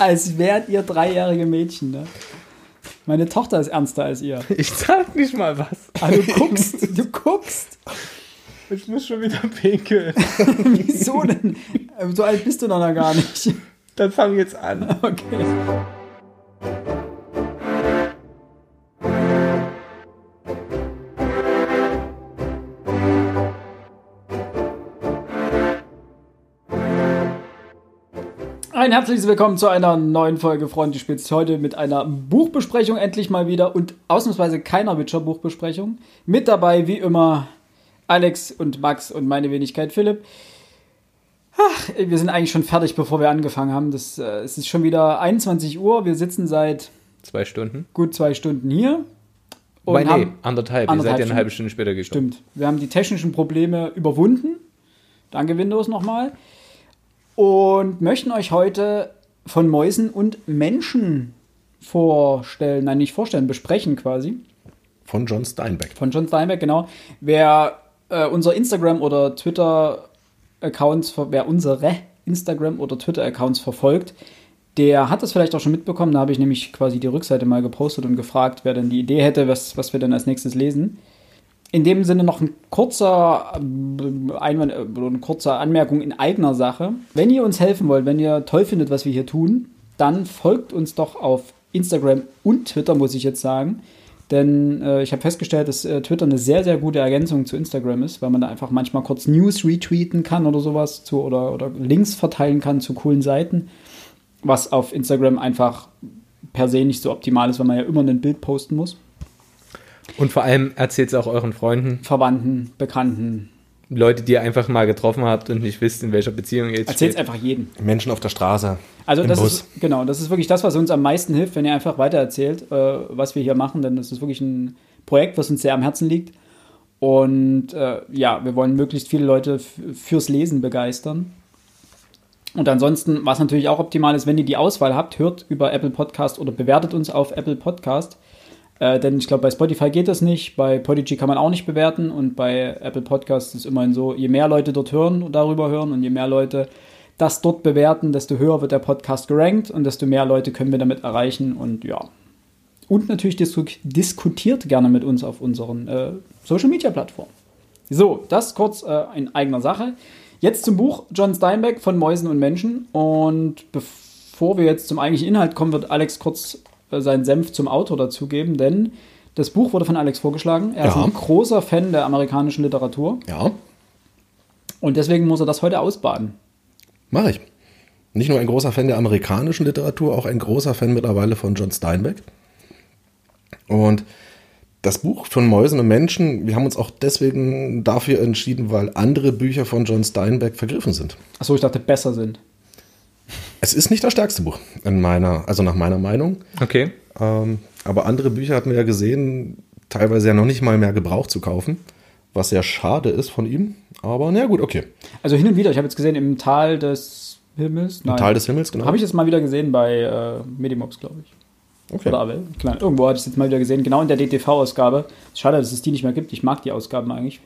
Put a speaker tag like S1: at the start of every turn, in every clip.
S1: Als wärt ihr dreijährige Mädchen, ne? Meine Tochter ist ernster als ihr.
S2: Ich sag nicht mal was.
S1: Ah, du guckst, du guckst.
S2: Ich muss schon wieder pinkeln.
S1: Wieso denn? So alt bist du noch gar nicht.
S2: Dann fang jetzt an.
S1: Okay. Ein herzliches Willkommen zu einer neuen Folge Freunde Spitz. Heute mit einer Buchbesprechung endlich mal wieder und ausnahmsweise keiner Witcher-Buchbesprechung. Mit dabei, wie immer, Alex und Max und meine Wenigkeit Philipp. Ach, wir sind eigentlich schon fertig, bevor wir angefangen haben. Das, äh, es ist schon wieder 21 Uhr. Wir sitzen seit
S2: Zwei Stunden.
S1: gut zwei Stunden hier. Und
S2: Wobei, nee,
S1: haben,
S2: anderthalb. Ihr
S1: anderthalb
S2: seid ja eine halbe Stunde später gekommen.
S1: Stimmt. Wir haben die technischen Probleme überwunden. Danke Windows nochmal. Und möchten euch heute von Mäusen und Menschen vorstellen, nein, nicht vorstellen, besprechen quasi.
S3: Von John Steinbeck.
S1: Von John Steinbeck, genau. Wer äh, unser Instagram oder Twitter-Accounts, ver- wer unsere Instagram oder Twitter-Accounts verfolgt, der hat das vielleicht auch schon mitbekommen. Da habe ich nämlich quasi die Rückseite mal gepostet und gefragt, wer denn die Idee hätte, was, was wir denn als nächstes lesen. In dem Sinne noch ein kurzer äh, Einwand, äh, eine kurze Anmerkung in eigener Sache. Wenn ihr uns helfen wollt, wenn ihr toll findet, was wir hier tun, dann folgt uns doch auf Instagram und Twitter, muss ich jetzt sagen. Denn äh, ich habe festgestellt, dass äh, Twitter eine sehr, sehr gute Ergänzung zu Instagram ist, weil man da einfach manchmal kurz News retweeten kann oder sowas zu, oder, oder Links verteilen kann zu coolen Seiten, was auf Instagram einfach per se nicht so optimal ist, weil man ja immer ein Bild posten muss.
S2: Und vor allem erzählt es auch euren Freunden,
S1: Verwandten, Bekannten.
S2: Leute, die ihr einfach mal getroffen habt und nicht wisst, in welcher Beziehung ihr jetzt
S1: Erzählt es einfach jedem.
S3: Menschen auf der Straße.
S1: Also
S3: Im
S1: das
S3: Bus.
S1: ist genau, das ist wirklich das, was uns am meisten hilft, wenn ihr einfach weitererzählt, äh, was wir hier machen, denn das ist wirklich ein Projekt, was uns sehr am Herzen liegt. Und äh, ja, wir wollen möglichst viele Leute fürs Lesen begeistern. Und ansonsten, was natürlich auch optimal ist, wenn ihr die Auswahl habt, hört über Apple Podcast oder bewertet uns auf Apple Podcast. Äh, denn ich glaube, bei Spotify geht das nicht, bei Podigy kann man auch nicht bewerten und bei Apple Podcast ist immerhin so, je mehr Leute dort hören und darüber hören und je mehr Leute das dort bewerten, desto höher wird der Podcast gerankt und desto mehr Leute können wir damit erreichen und ja. Und natürlich disku diskutiert gerne mit uns auf unseren äh, Social Media Plattformen. So, das kurz äh, in eigener Sache. Jetzt zum Buch John Steinbeck von Mäusen und Menschen. Und bevor wir jetzt zum eigentlichen Inhalt kommen, wird Alex kurz seinen Senf zum Autor dazugeben, denn das Buch wurde von Alex vorgeschlagen. Er ist
S3: Ja.
S1: ein großer Fan der amerikanischen Literatur
S3: Ja,
S1: und deswegen muss er das heute ausbaden.
S3: mache ich. Nicht nur ein großer Fan der amerikanischen Literatur, auch ein großer Fan mittlerweile von John Steinbeck. Und das Buch von Mäusen und Menschen, wir haben uns auch deswegen dafür entschieden, weil andere Bücher von John Steinbeck vergriffen sind.
S1: Achso, ich dachte, besser sind.
S3: Es ist nicht das stärkste Buch, in meiner, also nach meiner Meinung.
S2: Okay.
S3: Ähm, aber andere Bücher hatten wir ja gesehen, teilweise ja noch nicht mal mehr gebraucht zu kaufen, was sehr schade ist von ihm. Aber na gut, okay.
S1: Also hin und wieder, ich habe jetzt gesehen, im Tal des Himmels.
S3: Im Tal des Himmels, genau.
S1: Habe ich jetzt mal wieder gesehen bei äh, Medimops, glaube ich.
S3: okay.
S1: Oder Avel. Klein. Irgendwo hatte ich es jetzt mal wieder gesehen, genau in der DTV-Ausgabe. Schade, dass es die nicht mehr gibt. Ich mag die Ausgaben eigentlich.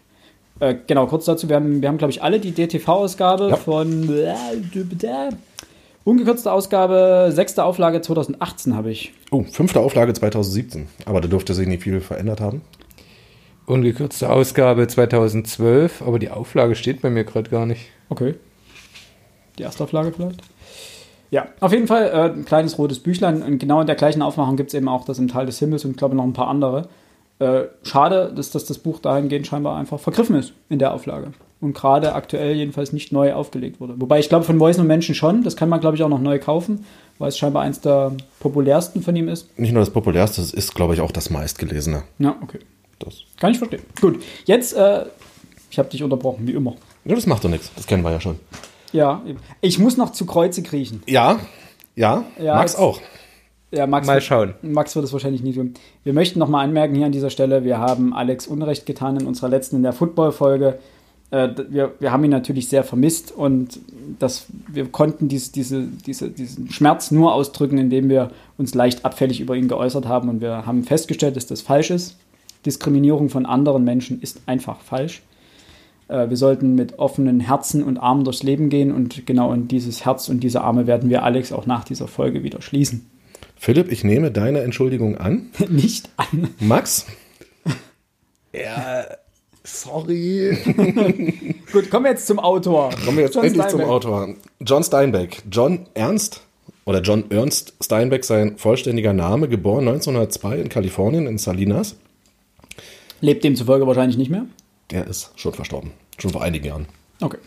S1: Äh, genau, kurz dazu, wir haben, wir haben glaube ich, alle die DTV-Ausgabe
S3: Ja.
S1: von äh, ungekürzte Ausgabe, sechste Auflage 2018 habe ich.
S3: Oh, fünfte Auflage 2017. Aber da dürfte sich nicht viel verändert haben.
S2: Ungekürzte Ausgabe 2012, aber die Auflage steht bei mir gerade gar nicht.
S1: Okay. Die erste Auflage vielleicht? Ja, auf jeden Fall äh, ein kleines rotes Büchlein. Und genau in der gleichen Aufmachung gibt es eben auch das im Tal des Himmels und ich glaube noch ein paar andere. Äh, schade, dass, dass das Buch dahingehend scheinbar einfach vergriffen ist in der Auflage. Und gerade aktuell jedenfalls nicht neu aufgelegt wurde. Wobei ich glaube, von Mäusen und Menschen schon. Das kann man, glaube ich, auch noch neu kaufen, weil es scheinbar eins der populärsten von ihm ist.
S3: Nicht nur das populärste, es ist, glaube ich, auch das meistgelesene.
S1: Ja, okay.
S3: Das,
S1: Kann ich verstehen. Gut, jetzt, äh, ich habe dich unterbrochen, wie immer.
S3: ja, das macht doch nichts. Das kennen wir ja schon.
S1: Ja, eben. ich muss noch zu Kreuze kriechen.
S3: Ja, ja,
S1: Ja,
S3: Max auch.
S1: Ja, Max,
S2: Mal
S1: wird-
S2: schauen.
S1: Max wird es wahrscheinlich nie tun. Wir möchten nochmal anmerken hier an dieser Stelle, wir haben Alex Unrecht getan in unserer letzten, in der Football-Folge. Äh, wir, wir haben ihn natürlich sehr vermisst und das, wir konnten dies, diese, diese, diesen Schmerz nur ausdrücken, indem wir uns leicht abfällig über ihn geäußert haben und wir haben festgestellt, dass das falsch ist. Diskriminierung von anderen Menschen ist einfach falsch. Äh, wir sollten mit offenen Herzen und Armen durchs Leben gehen und genau in dieses Herz und diese Arme werden wir Alex auch nach dieser Folge wieder schließen.
S3: Philipp, ich nehme deine Entschuldigung an.
S1: Nicht an.
S3: Max? ja, sorry.
S1: Gut, kommen wir jetzt zum Autor.
S3: Kommen wir jetzt John endlich Steinbeck. zum Autor. John Steinbeck. John Ernst oder John Ernst Steinbeck, sein vollständiger Name, geboren 1902 in Kalifornien in Salinas.
S1: Lebt demzufolge wahrscheinlich nicht mehr?
S3: Der ist schon verstorben. Schon vor einigen Jahren.
S1: Okay.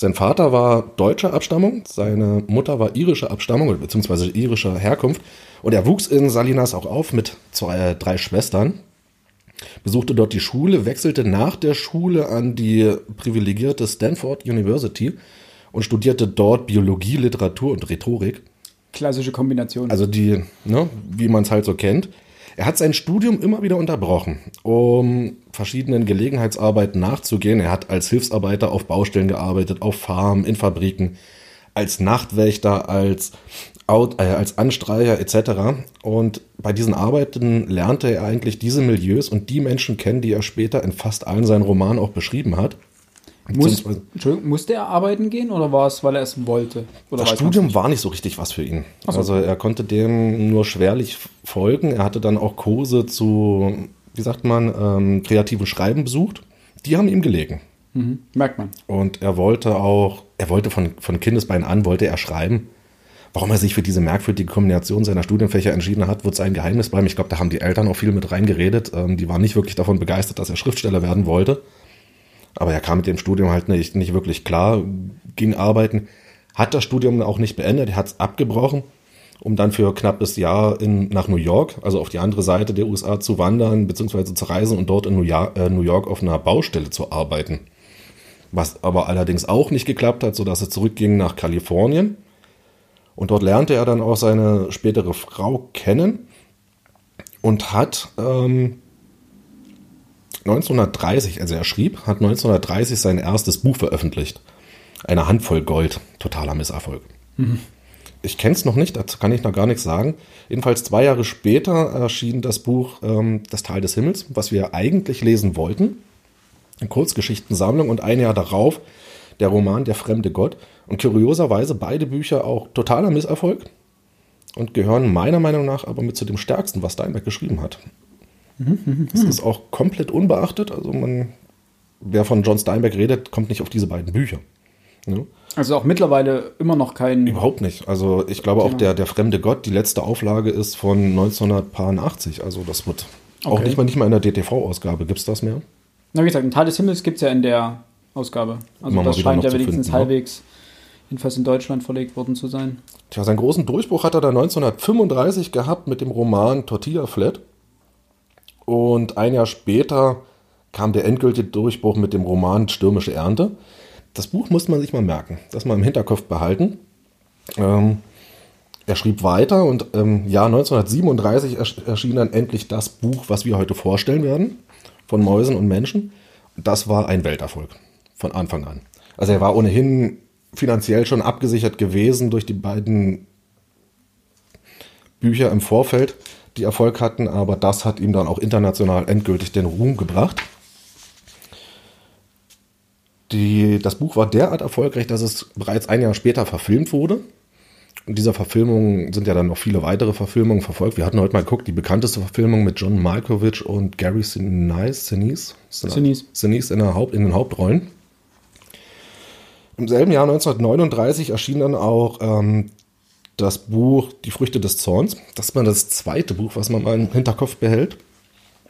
S3: Sein Vater war deutscher Abstammung, seine Mutter war irischer Abstammung, beziehungsweise irischer Herkunft. Und er wuchs in Salinas auch auf mit zwei, äh, drei Schwestern, besuchte dort die Schule, wechselte nach der Schule an die privilegierte Stanford University und studierte dort Biologie, Literatur und Rhetorik.
S1: Klassische Kombination.
S3: Also die, ne, wie man es halt so kennt. Er hat sein Studium immer wieder unterbrochen, um verschiedenen Gelegenheitsarbeiten nachzugehen. Er hat als Hilfsarbeiter auf Baustellen gearbeitet, auf Farmen, in Fabriken, als Nachtwächter, als, Out, äh, als Anstreicher etc. Und bei diesen Arbeiten lernte er eigentlich diese Milieus und die Menschen kennen, die er später in fast allen seinen Romanen auch beschrieben hat.
S1: Muss, musste er arbeiten gehen oder war es, weil er es wollte?
S3: Oder das Studium war nicht so richtig was für ihn. So. Also er konnte dem nur schwerlich folgen. Er hatte dann auch Kurse zu, wie sagt man, ähm, kreativen Schreiben besucht. Die haben ihm gelegen.
S1: Mhm. Merkt man.
S3: Und er wollte auch, er wollte von, von Kindesbein an, wollte er schreiben. Warum er sich für diese merkwürdige Kombination seiner Studienfächer entschieden hat, wird sein Geheimnis bleiben. Ich glaube, da haben die Eltern auch viel mit reingeredet. Ähm, die waren nicht wirklich davon begeistert, dass er Schriftsteller werden wollte. Aber er kam mit dem Studium halt nicht, nicht wirklich klar, ging arbeiten, hat das Studium auch nicht beendet, er hat es abgebrochen, um dann für knappes Jahr in, nach New York, also auf die andere Seite der USA zu wandern, beziehungsweise zu reisen und dort in New York, äh, New York auf einer Baustelle zu arbeiten. Was aber allerdings auch nicht geklappt hat, sodass er zurückging nach Kalifornien. Und dort lernte er dann auch seine spätere Frau kennen und hat ähm, 1930, also er schrieb, hat 1930 sein erstes Buch veröffentlicht. Eine Handvoll Gold. Totaler Misserfolg. Mhm. Ich kenne es noch nicht, dazu kann ich noch gar nichts sagen. Jedenfalls zwei Jahre später erschien das Buch ähm, Das Tal des Himmels, was wir eigentlich lesen wollten. Eine Kurzgeschichtensammlung und ein Jahr darauf der Roman Der fremde Gott. Und kurioserweise beide Bücher auch totaler Misserfolg und gehören meiner Meinung nach aber mit zu dem stärksten, was Steinbeck geschrieben hat. Das ist auch komplett unbeachtet. Also man, wer von John Steinbeck redet, kommt nicht auf diese beiden Bücher.
S1: Ja. Also auch mittlerweile immer noch kein.
S3: Überhaupt nicht. Also ich glaube auch der, der fremde Gott, die letzte Auflage ist von 1980. Also das wird okay. auch nicht mal, nicht mal in der DTV-Ausgabe. Gibt es das mehr?
S1: Na, wie gesagt, ein Teil des Himmels gibt es ja in der Ausgabe. Also Machen das scheint ja wenigstens finden, halbwegs, jedenfalls in Deutschland verlegt worden zu sein.
S3: Tja, seinen großen Durchbruch hat er da 1935 gehabt mit dem Roman Tortilla Flat. Und ein Jahr später kam der endgültige Durchbruch mit dem Roman Stürmische Ernte. Das Buch muss man sich mal merken, das mal im Hinterkopf behalten. Ähm, er schrieb weiter und im Jahr 1937 erschien dann endlich das Buch, was wir heute vorstellen werden, von Mäusen und Menschen. Das war ein Welterfolg von Anfang an. Also er war ohnehin finanziell schon abgesichert gewesen durch die beiden Bücher im Vorfeld die Erfolg hatten, aber das hat ihm dann auch international endgültig den Ruhm gebracht. Die, das Buch war derart erfolgreich, dass es bereits ein Jahr später verfilmt wurde. Und dieser Verfilmung sind ja dann noch viele weitere Verfilmungen verfolgt. Wir hatten heute mal geguckt, die bekannteste Verfilmung mit John Malkovich und Gary Sinise, Sinise, Sinise. Sinise in, Haupt, in den Hauptrollen. Im selben Jahr 1939 erschien dann auch ähm, das Buch Die Früchte des Zorns. Das ist mal das zweite Buch, was man mal im Hinterkopf behält.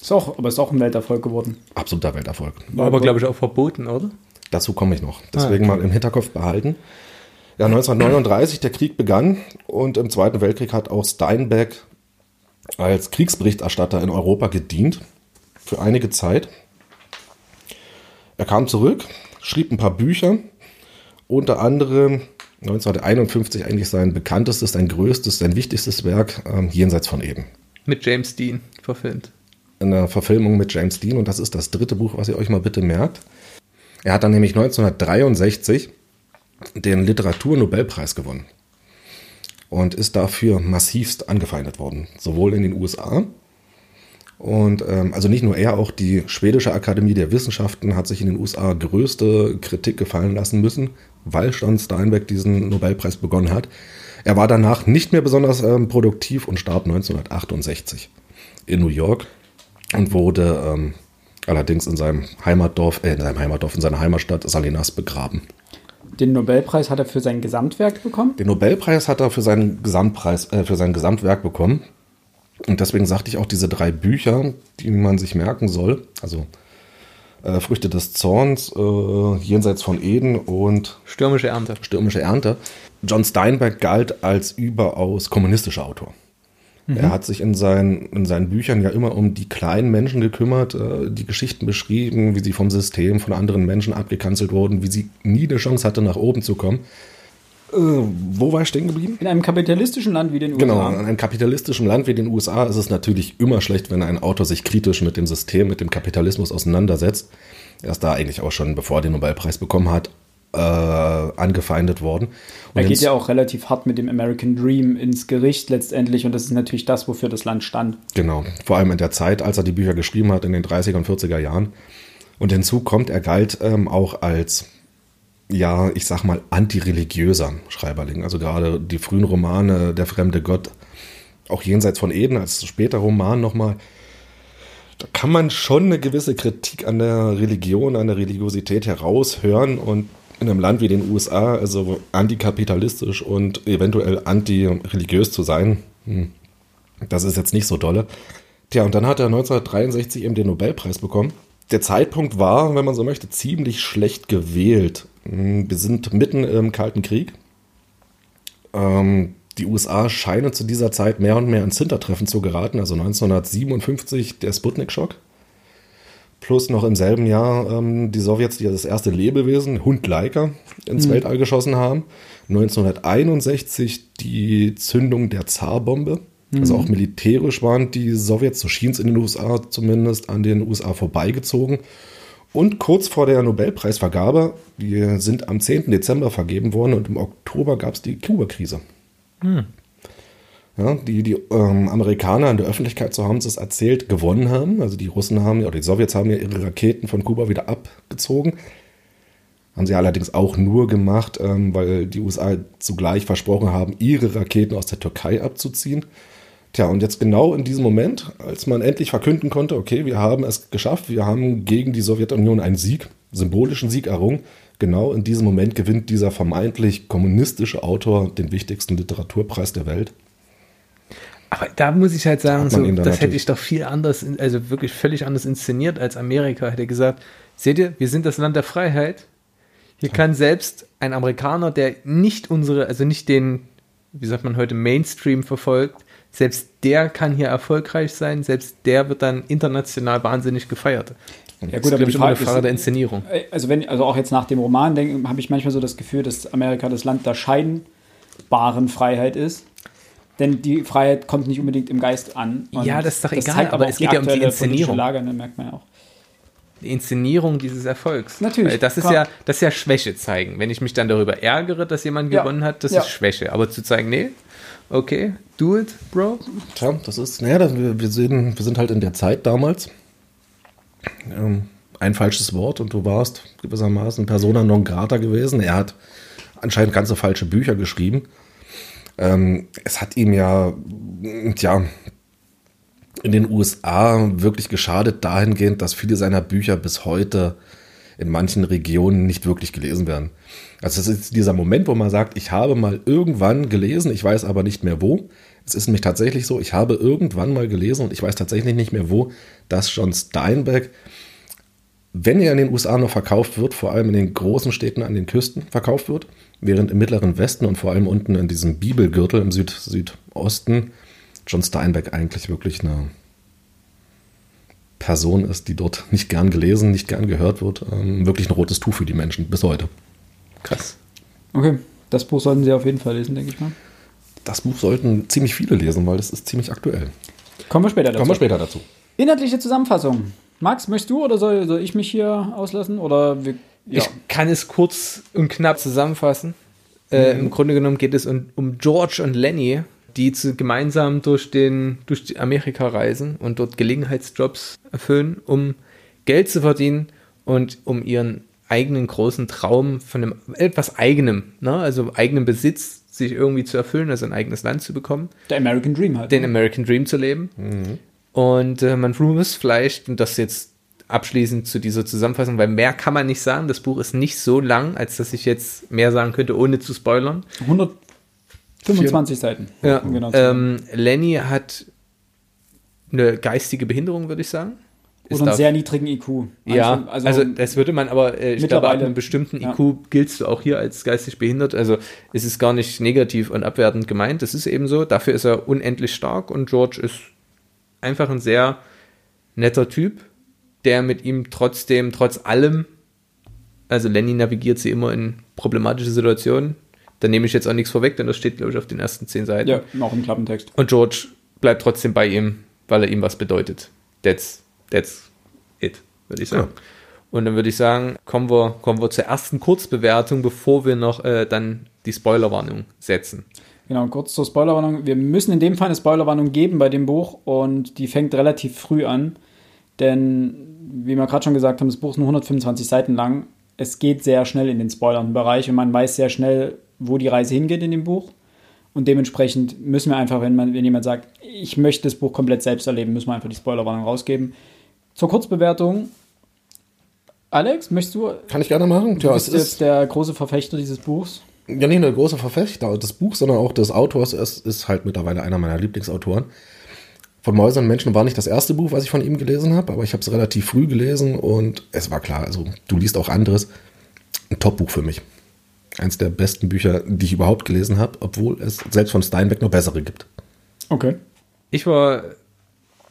S1: Ist auch, aber ist auch ein Welterfolg geworden.
S3: Absoluter Welterfolg.
S2: War aber, glaube ich, auch verboten, oder?
S3: Dazu komme ich noch. Deswegen ah, okay. mal im Hinterkopf behalten. Ja, 1939, der Krieg begann und im Zweiten Weltkrieg hat auch Steinbeck als Kriegsberichterstatter in Europa gedient. Für einige Zeit. Er kam zurück, schrieb ein paar Bücher, unter anderem 1951 eigentlich sein bekanntestes, sein größtes, sein wichtigstes Werk, ähm, Jenseits von Eden.
S2: Mit James Dean verfilmt.
S3: In der Verfilmung mit James Dean und das ist das dritte Buch, was ihr euch mal bitte merkt. Er hat dann nämlich 1963 den Literaturnobelpreis gewonnen und ist dafür massivst angefeindet worden, sowohl in den USA Und ähm, also nicht nur er, auch die Schwedische Akademie der Wissenschaften hat sich in den USA größte Kritik gefallen lassen müssen, weil John Steinbeck diesen Nobelpreis begonnen hat. Er war danach nicht mehr besonders ähm, produktiv und starb 1968 in New York und wurde ähm, allerdings in seinem Heimatdorf, äh, in seinem Heimatdorf, in seiner Heimatstadt Salinas begraben.
S1: Den Nobelpreis hat er für sein Gesamtwerk bekommen?
S3: Den Nobelpreis hat er für seinen Gesamtpreis, äh, für sein Gesamtwerk bekommen. Und deswegen sagte ich auch diese drei Bücher, die man sich merken soll. Also äh, Früchte des Zorns, äh, Jenseits von Eden und
S2: Stürmische Ernte.
S3: Stürmische Ernte. John Steinbeck galt als überaus kommunistischer Autor. Er hat sich in seinen, in seinen Büchern ja immer um die kleinen Menschen gekümmert, äh, die Geschichten beschrieben, wie sie vom System, von anderen Menschen abgekanzelt wurden, wie sie nie eine Chance hatte, nach oben zu kommen. Äh, wo war ich stehen geblieben?
S1: In einem kapitalistischen Land wie den USA.
S3: Genau, in einem kapitalistischen Land wie den USA ist es natürlich immer schlecht, wenn ein Autor sich kritisch mit dem System, mit dem Kapitalismus auseinandersetzt. Er ist da eigentlich auch schon, bevor er den Nobelpreis bekommen hat, äh, angefeindet worden. Und
S1: Er geht ja auch relativ hart mit dem American Dream ins Gericht letztendlich und das ist natürlich das, wofür das Land stand.
S3: Genau, vor allem in der Zeit, als er die Bücher geschrieben hat, in den 30er und 40er Jahren. Und hinzu kommt, er galt ähm, auch als, ja, ich sag mal, antireligiöser Schreiberling. Also gerade die frühen Romane, Der fremde Gott, auch jenseits von Eden, als später Roman nochmal, da kann man schon eine gewisse Kritik an der Religion, an der Religiosität heraushören und in einem Land wie den USA, also antikapitalistisch und eventuell antireligiös zu sein, hm, das ist jetzt nicht so dolle. Tja, und dann hat er 1963 eben den Nobelpreis bekommen. Der Zeitpunkt war, wenn man so möchte, ziemlich schlecht gewählt. Hm, Wir sind mitten im Kalten Krieg. Ähm, die USA scheinen zu dieser Zeit mehr und mehr ins Hintertreffen zu geraten. Also 1957 der Sputnik-Schock. Plus noch im selben Jahr ähm, die Sowjets, die das erste Lebewesen, Hund Laika, ins Weltall geschossen haben. 1961 die Zündung der Zarbombe. Also auch militärisch waren die Sowjets, so schien es in den USA zumindest, an den USA vorbeigezogen. Und kurz vor der Nobelpreisvergabe, die sind am 10. Dezember vergeben worden und im Oktober gab es die Kuba-Krise. Ja, die die ähm, Amerikaner in der Öffentlichkeit, so haben sie es erzählt, gewonnen haben. Also die Russen haben, oder die Sowjets haben ja ihre Raketen von Kuba wieder abgezogen. Haben sie allerdings auch nur gemacht, ähm, weil die USA zugleich versprochen haben, ihre Raketen aus der Türkei abzuziehen. Tja, und jetzt genau in diesem Moment, als man endlich verkünden konnte, okay, wir haben es geschafft, wir haben gegen die Sowjetunion einen Sieg, symbolischen Sieg errungen, genau in diesem Moment gewinnt dieser vermeintlich kommunistische Autor den wichtigsten Literaturpreis der Welt.
S2: Aber da muss ich halt sagen, so, das hätte ich doch viel anders, also wirklich völlig anders inszeniert als Amerika. Hätte gesagt, seht ihr, wir sind das Land der Freiheit. Hier kann selbst ein Amerikaner, der nicht unsere, also nicht den, wie sagt man heute, Mainstream verfolgt, selbst der kann hier erfolgreich sein, selbst der wird dann international wahnsinnig gefeiert.
S1: Ja gut, aber die
S2: ich, immer eine
S1: Frage
S2: Frage der Inszenierung.
S1: Äh, Also wenn, also auch jetzt nach dem Roman denke, habe ich manchmal so das Gefühl, dass Amerika das Land der scheinbaren Freiheit ist. Denn die Freiheit kommt nicht unbedingt im Geist an.
S2: Ja, das ist doch egal, aber
S1: auch
S2: es geht ja um die Inszenierung.
S1: Lage, ne, merkt man ja auch.
S2: Die Inszenierung dieses Erfolgs.
S1: Natürlich,
S2: Weil das ist
S1: klar.
S2: ja, das ist ja Schwäche zeigen. Wenn ich mich dann darüber ärgere, dass jemand
S1: Ja.
S2: gewonnen hat, das
S1: Ja.
S2: ist Schwäche. Aber zu zeigen, nee, okay, do it, bro.
S3: Tja, das ist, naja, wir, wir, wir sind halt in der Zeit damals. Ähm, ein falsches Wort und du warst gewissermaßen Persona non grata gewesen. Er hat anscheinend ganze falsche Bücher geschrieben. Ähm, es hat ihm ja, tja, in den USA wirklich geschadet dahingehend, dass viele seiner Bücher bis heute in manchen Regionen nicht wirklich gelesen werden. Also es ist dieser Moment, wo man sagt, ich habe mal irgendwann gelesen, ich weiß aber nicht mehr wo. Es ist nämlich tatsächlich so, ich habe irgendwann mal gelesen und ich weiß tatsächlich nicht mehr wo, dass John Steinbeck, wenn er in den USA noch verkauft wird, vor allem in den großen Städten an den Küsten verkauft wird, während im mittleren Westen und vor allem unten in diesem Bibelgürtel im Süd Südosten John Steinbeck eigentlich wirklich eine Person ist, die dort nicht gern gelesen, nicht gern gehört wird. Ähm, wirklich ein rotes Tuch für die Menschen bis heute.
S2: Krass.
S1: Okay, das Buch sollten Sie auf jeden Fall lesen, denke ich mal.
S3: Das Buch sollten ziemlich viele lesen, weil das ist ziemlich aktuell.
S1: Kommen wir später dazu.
S3: Kommen wir später dazu.
S1: Inhaltliche Zusammenfassung. Max, möchtest du oder soll, soll ich mich hier auslassen? Oder wir, ja.
S2: Ich kann es kurz und knapp zusammenfassen. Äh, Im Grunde genommen geht es um, um George und Lenny, die zu, gemeinsam durch, den, durch die Amerika reisen und dort Gelegenheitsjobs erfüllen, um Geld zu verdienen und um ihren eigenen großen Traum von einem etwas eigenem, ne? also eigenen Besitz sich irgendwie zu erfüllen, also ein eigenes Land zu bekommen.
S1: Der American Dream halt.
S2: Den American Dream zu leben. Und äh, man muss vielleicht, und das jetzt abschließend zu dieser Zusammenfassung, weil mehr kann man nicht sagen. Das Buch ist nicht so lang, als dass ich jetzt mehr sagen könnte, ohne zu spoilern.
S1: 125 Seiten.
S2: Ja,
S1: genau
S2: ähm, Lenny hat eine geistige Behinderung, würde ich sagen. Ist
S1: Oder einen sehr niedrigen IQ.
S2: ja,
S1: Also,
S2: also, das würde man aber, äh, ich glaube, ab einem bestimmten
S1: ja.
S2: IQ giltst du auch hier als geistig behindert. Also es ist gar nicht negativ und abwertend gemeint. Das ist eben so. Dafür ist er unendlich stark und George ist einfach ein sehr netter Typ, der mit ihm trotzdem, trotz allem, also Lenny navigiert sie immer in problematische Situationen. Da nehme ich jetzt auch nichts vorweg, denn das steht, glaube ich, auf den ersten zehn Seiten.
S1: ja, auch im Klappentext.
S2: Und George bleibt trotzdem bei ihm, weil er ihm was bedeutet. That's, that's it, würde ich sagen.
S3: Ja.
S2: Und dann würde ich sagen, kommen wir, kommen wir zur ersten Kurzbewertung, bevor wir noch äh, dann die Spoilerwarnung setzen.
S1: Genau, kurz zur Spoilerwarnung. Wir müssen in dem Fall eine Spoilerwarnung geben bei dem Buch und die fängt relativ früh an. Denn, wie wir gerade schon gesagt haben, das Buch ist nur 125 Seiten lang. Es geht sehr schnell in den Spoilern-Bereich und man weiß sehr schnell, wo die Reise hingeht in dem Buch. Und dementsprechend müssen wir einfach, wenn, man, wenn jemand sagt, ich möchte das Buch komplett selbst erleben, müssen wir einfach die Spoilerwarnung rausgeben. Zur Kurzbewertung. Alex, möchtest du?
S3: Kann ich gerne machen.
S1: Du
S3: Ja,
S1: bist
S3: es
S1: jetzt
S3: ist
S1: der große Verfechter dieses Buchs.
S3: ja nicht nur der große Verfechter des Buchs, sondern auch des Autors. Es ist halt mittlerweile einer meiner Lieblingsautoren. Von Mäusern und Menschen war nicht das erste Buch, was ich von ihm gelesen habe, aber ich habe es relativ früh gelesen und es war klar, also du liest auch anderes. Ein Top-Buch für mich. Eins der besten Bücher, die ich überhaupt gelesen habe, obwohl es selbst von Steinbeck noch bessere gibt.
S1: Okay.
S2: Ich war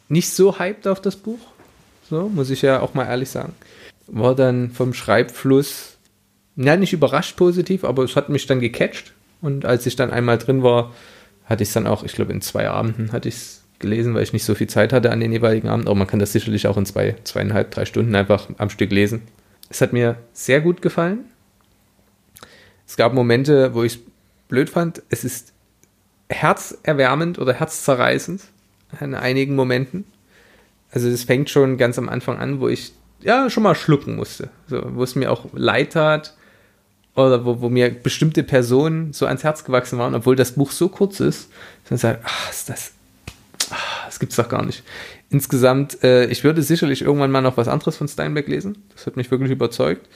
S2: nicht so hyped auf das Buch, so muss ich ja auch mal ehrlich sagen. War dann vom Schreibfluss, ja, nicht überrascht positiv, aber es hat mich dann gecatcht. Und als ich dann einmal drin war, hatte ich es dann auch, ich glaube, in zwei Abenden hatte ich es gelesen, weil ich nicht so viel Zeit hatte an den jeweiligen Abend. Aber man kann das sicherlich auch in zwei, zweieinhalb, drei Stunden einfach am Stück lesen. Es hat mir sehr gut gefallen. Es gab Momente, wo ich es blöd fand. Es ist herzerwärmend oder herzzerreißend in einigen Momenten. Also es fängt schon ganz am Anfang an, wo ich ja schon mal schlucken musste. So, wo es mir auch leid tat oder wo, wo mir bestimmte Personen so ans Herz gewachsen waren, obwohl das Buch so kurz ist, dass man sagt, ach, ist das, ah, das gibt's doch gar nicht. Insgesamt, äh, ich würde sicherlich irgendwann mal noch was anderes von Steinbeck lesen. Das hat mich wirklich überzeugt.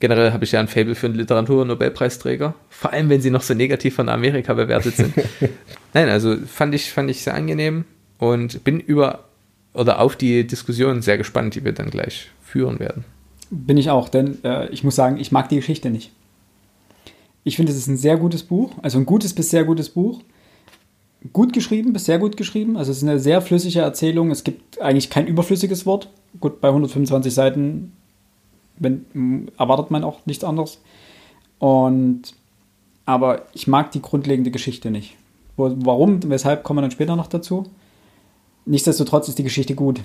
S2: Generell habe ich ja ein Faible für einen Literatur-Nobelpreisträger. Vor allem, wenn sie noch so negativ von Amerika bewertet sind. Nein, also fand ich, fand ich sehr angenehm und bin über oder auf die Diskussion sehr gespannt, die wir dann gleich führen werden.
S1: Bin ich auch, denn äh, ich muss sagen, ich mag die Geschichte nicht. Ich finde, es ist ein sehr gutes Buch, also ein gutes bis sehr gutes Buch. Gut geschrieben, bis sehr gut geschrieben. Also es ist eine sehr flüssige Erzählung. Es gibt eigentlich kein überflüssiges Wort. Gut, bei 125 Seiten wenn, erwartet man auch nichts anderes. Und aber ich mag die grundlegende Geschichte nicht. Warum, weshalb kommen wir dann später noch dazu. Nichtsdestotrotz ist die Geschichte gut.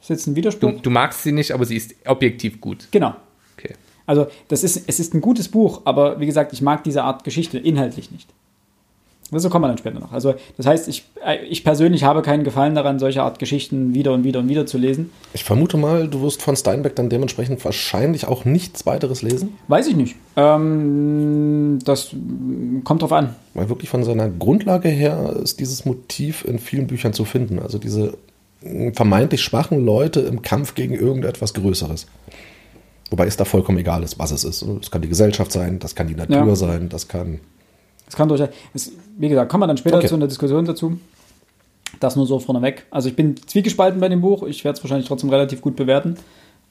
S1: Ist jetzt ein Widerspruch?
S2: Du, du magst sie nicht, aber sie ist objektiv gut.
S1: Genau.
S2: Okay.
S1: Also, das ist, es ist ein gutes Buch, aber wie gesagt, ich mag diese Art Geschichte inhaltlich nicht. Dazu kommen wir dann später noch. Also, das heißt, ich, äh, ich persönlich habe keinen Gefallen daran, solche Art Geschichten wieder und wieder und wieder zu lesen.
S3: Ich vermute mal, du wirst von Steinbeck dann dementsprechend wahrscheinlich auch nichts weiteres lesen,
S1: Weiß ich nicht. Ähm, das mm, kommt drauf an.
S3: weil wirklich von seiner Grundlage her ist dieses Motiv in vielen Büchern zu finden. Also diese mh, vermeintlich schwachen Leute im Kampf gegen irgendetwas Größeres. Wobei es da vollkommen egal ist, was es ist. Es kann die Gesellschaft sein, das kann die Natur
S1: Ja.
S3: sein, das kann.
S1: Es kann durchaus. Es, wie gesagt, kommen wir dann später
S3: Okay.
S1: zu einer Diskussion dazu. Das nur so vorneweg. Also, ich bin zwiegespalten bei dem Buch. Ich werde es wahrscheinlich trotzdem relativ gut bewerten.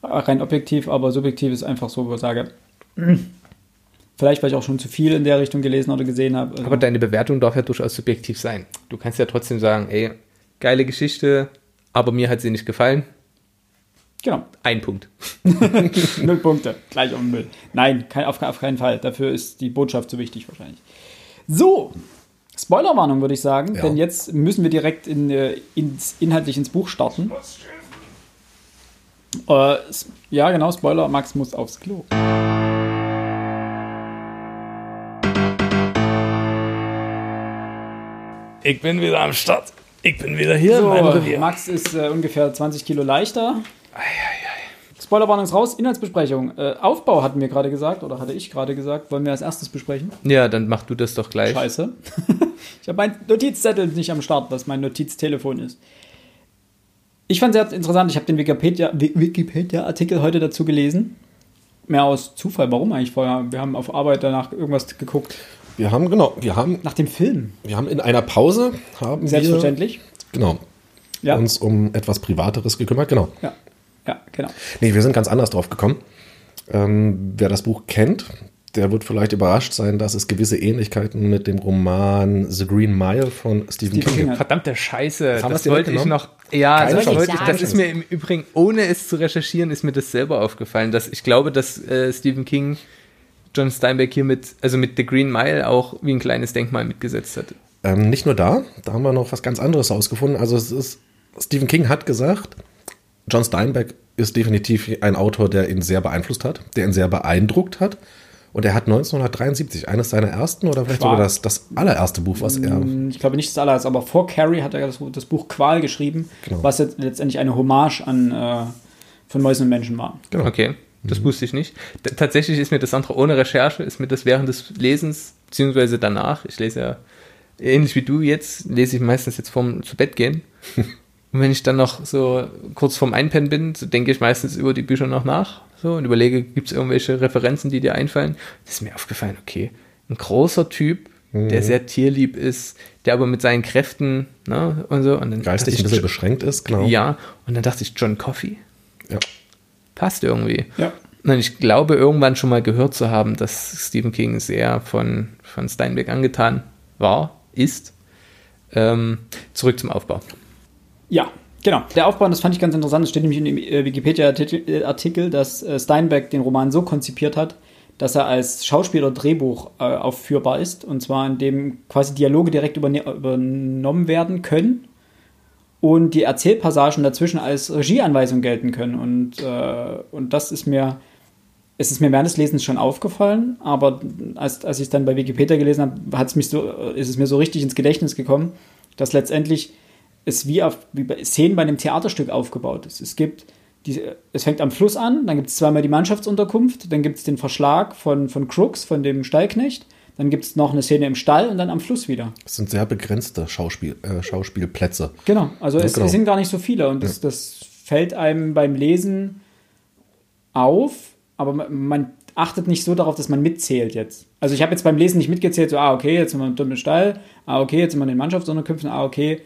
S1: Rein objektiv, aber subjektiv ist einfach so, wo ich sage, vielleicht, weil ich auch schon zu viel in der Richtung gelesen oder gesehen habe. Also,
S2: Aber deine Bewertung darf ja durchaus subjektiv sein. Du kannst ja trotzdem sagen, ey, geile Geschichte, aber mir hat sie nicht gefallen.
S1: genau.
S2: Ein Punkt.
S1: Null Punkte, gleich auf den Müll. Nein, kein, auf, auf keinen Fall. Dafür ist die Botschaft zu wichtig wahrscheinlich. So, Spoilerwarnung würde ich sagen,
S3: Ja.
S1: denn jetzt müssen wir direkt in, äh, ins, inhaltlich ins Buch starten. Äh, ja, genau, Spoiler, Max muss aufs Klo.
S2: Ich bin wieder am Start. Ich bin wieder hier.
S1: So. Max ist äh, ungefähr 20 Kilo leichter. Spoilerwarnung ist raus, Inhaltsbesprechung. Äh, Aufbau hatten wir gerade gesagt, oder hatte ich gerade gesagt, wollen wir als erstes besprechen.
S2: Ja, dann mach du das doch gleich.
S1: Scheiße. ich habe meinen Notizzettel nicht am Start, was mein Notiztelefon ist. Ich fand es sehr interessant, ich habe den Wikipedia- Wi- Wikipedia-Artikel heute dazu gelesen. Mehr aus Zufall, warum eigentlich vorher? Wir haben auf Arbeit danach irgendwas geguckt.
S3: Wir haben, genau, wir haben,
S1: Nach dem Film,
S3: wir haben in einer Pause, haben
S1: selbstverständlich.
S3: wir, genau,
S1: Ja,
S3: uns um etwas Privateres gekümmert, genau.
S1: ja, ja, genau.
S3: Nee, wir sind ganz anders drauf gekommen. Ähm, wer das Buch kennt, der wird vielleicht überrascht sein, dass es gewisse Ähnlichkeiten mit dem Roman The Green Mile von Stephen,
S1: Stephen
S3: King gibt.
S1: hat-
S2: Verdammte Scheiße, das
S3: dir
S2: wollte ich noch. Ja, das, wollte, das ist mir im Übrigen, ohne es zu recherchieren, ist mir das selber aufgefallen. Dass ich glaube, dass äh, Stephen King John Steinbeck hier mit, also mit The Green Mile auch wie ein kleines Denkmal mitgesetzt hat.
S3: Ähm, nicht nur da, da haben wir noch was ganz anderes rausgefunden. Also es ist, Stephen King hat gesagt, John Steinbeck ist definitiv ein Autor, der ihn sehr beeinflusst hat, der ihn sehr beeindruckt hat. Und er hat 1973 eines seiner ersten oder vielleicht
S1: Qual.
S3: sogar das, das allererste Buch, was er.
S1: Ich glaube nicht das allererste, aber vor Carrie hat er das, das Buch Qual geschrieben,
S3: Genau.
S1: was jetzt letztendlich eine Hommage an äh, von Mäusen und Menschen war.
S3: Genau.
S2: Okay, das wusste ich nicht. T tatsächlich ist mir das andere ohne Recherche, ist mir das während des Lesens, beziehungsweise danach, ich lese ja ähnlich wie du jetzt, lese ich meistens jetzt vorm zu Bett gehen. Und wenn ich dann noch so kurz vorm Einpennen bin, so denke ich meistens über die Bücher noch nach so, und überlege, gibt es irgendwelche Referenzen, die dir einfallen. Das ist mir aufgefallen, okay, ein großer Typ, der sehr tierlieb ist, der aber mit seinen Kräften ne, und so. Und dann
S3: Geistig ein
S2: dachte
S3: bisschen
S2: ich,
S3: beschränkt ist, genau.
S2: Ja, und dann dachte ich, John Coffey
S3: Ja.
S2: passt irgendwie.
S1: Ja.
S2: Und ich glaube, irgendwann schon mal gehört zu haben, dass Stephen King sehr von, von Steinbeck angetan war, ist. Ähm, zurück zum Aufbau.
S1: Ja, genau. Der Aufbau, das fand ich ganz interessant, es steht nämlich in dem äh, Wikipedia-Artikel, dass äh, Steinbeck den Roman so konzipiert hat, dass er als Schauspieler Drehbuch äh, aufführbar ist. Und zwar indem quasi Dialoge direkt übernommen werden können und die Erzählpassagen dazwischen als Regieanweisung gelten können. Und, äh, und das ist mir, es ist mir während des Lesens schon aufgefallen, aber als, als ich es dann bei Wikipedia gelesen habe, hat's mich so, ist es mir so richtig ins Gedächtnis gekommen, dass letztendlich es wie, auf, wie bei Szenen bei einem Theaterstück aufgebaut ist. Es gibt die, es fängt am Fluss an, dann gibt es zweimal die Mannschaftsunterkunft, dann gibt es den Verschlag von, von Crooks, von dem Stallknecht, dann gibt es noch eine Szene im Stall und dann am Fluss wieder.
S3: Das sind sehr begrenzte Schauspiel, äh, Schauspielplätze.
S1: Genau, also es,
S3: genau.
S1: es sind gar nicht so viele und das, das fällt einem beim Lesen auf, aber man, man achtet nicht so darauf, dass man mitzählt jetzt. Also ich habe jetzt beim Lesen nicht mitgezählt, so, ah, okay, jetzt sind wir im Stall, ah, okay, jetzt sind wir in den Mannschaftsunterkünften, ah, okay.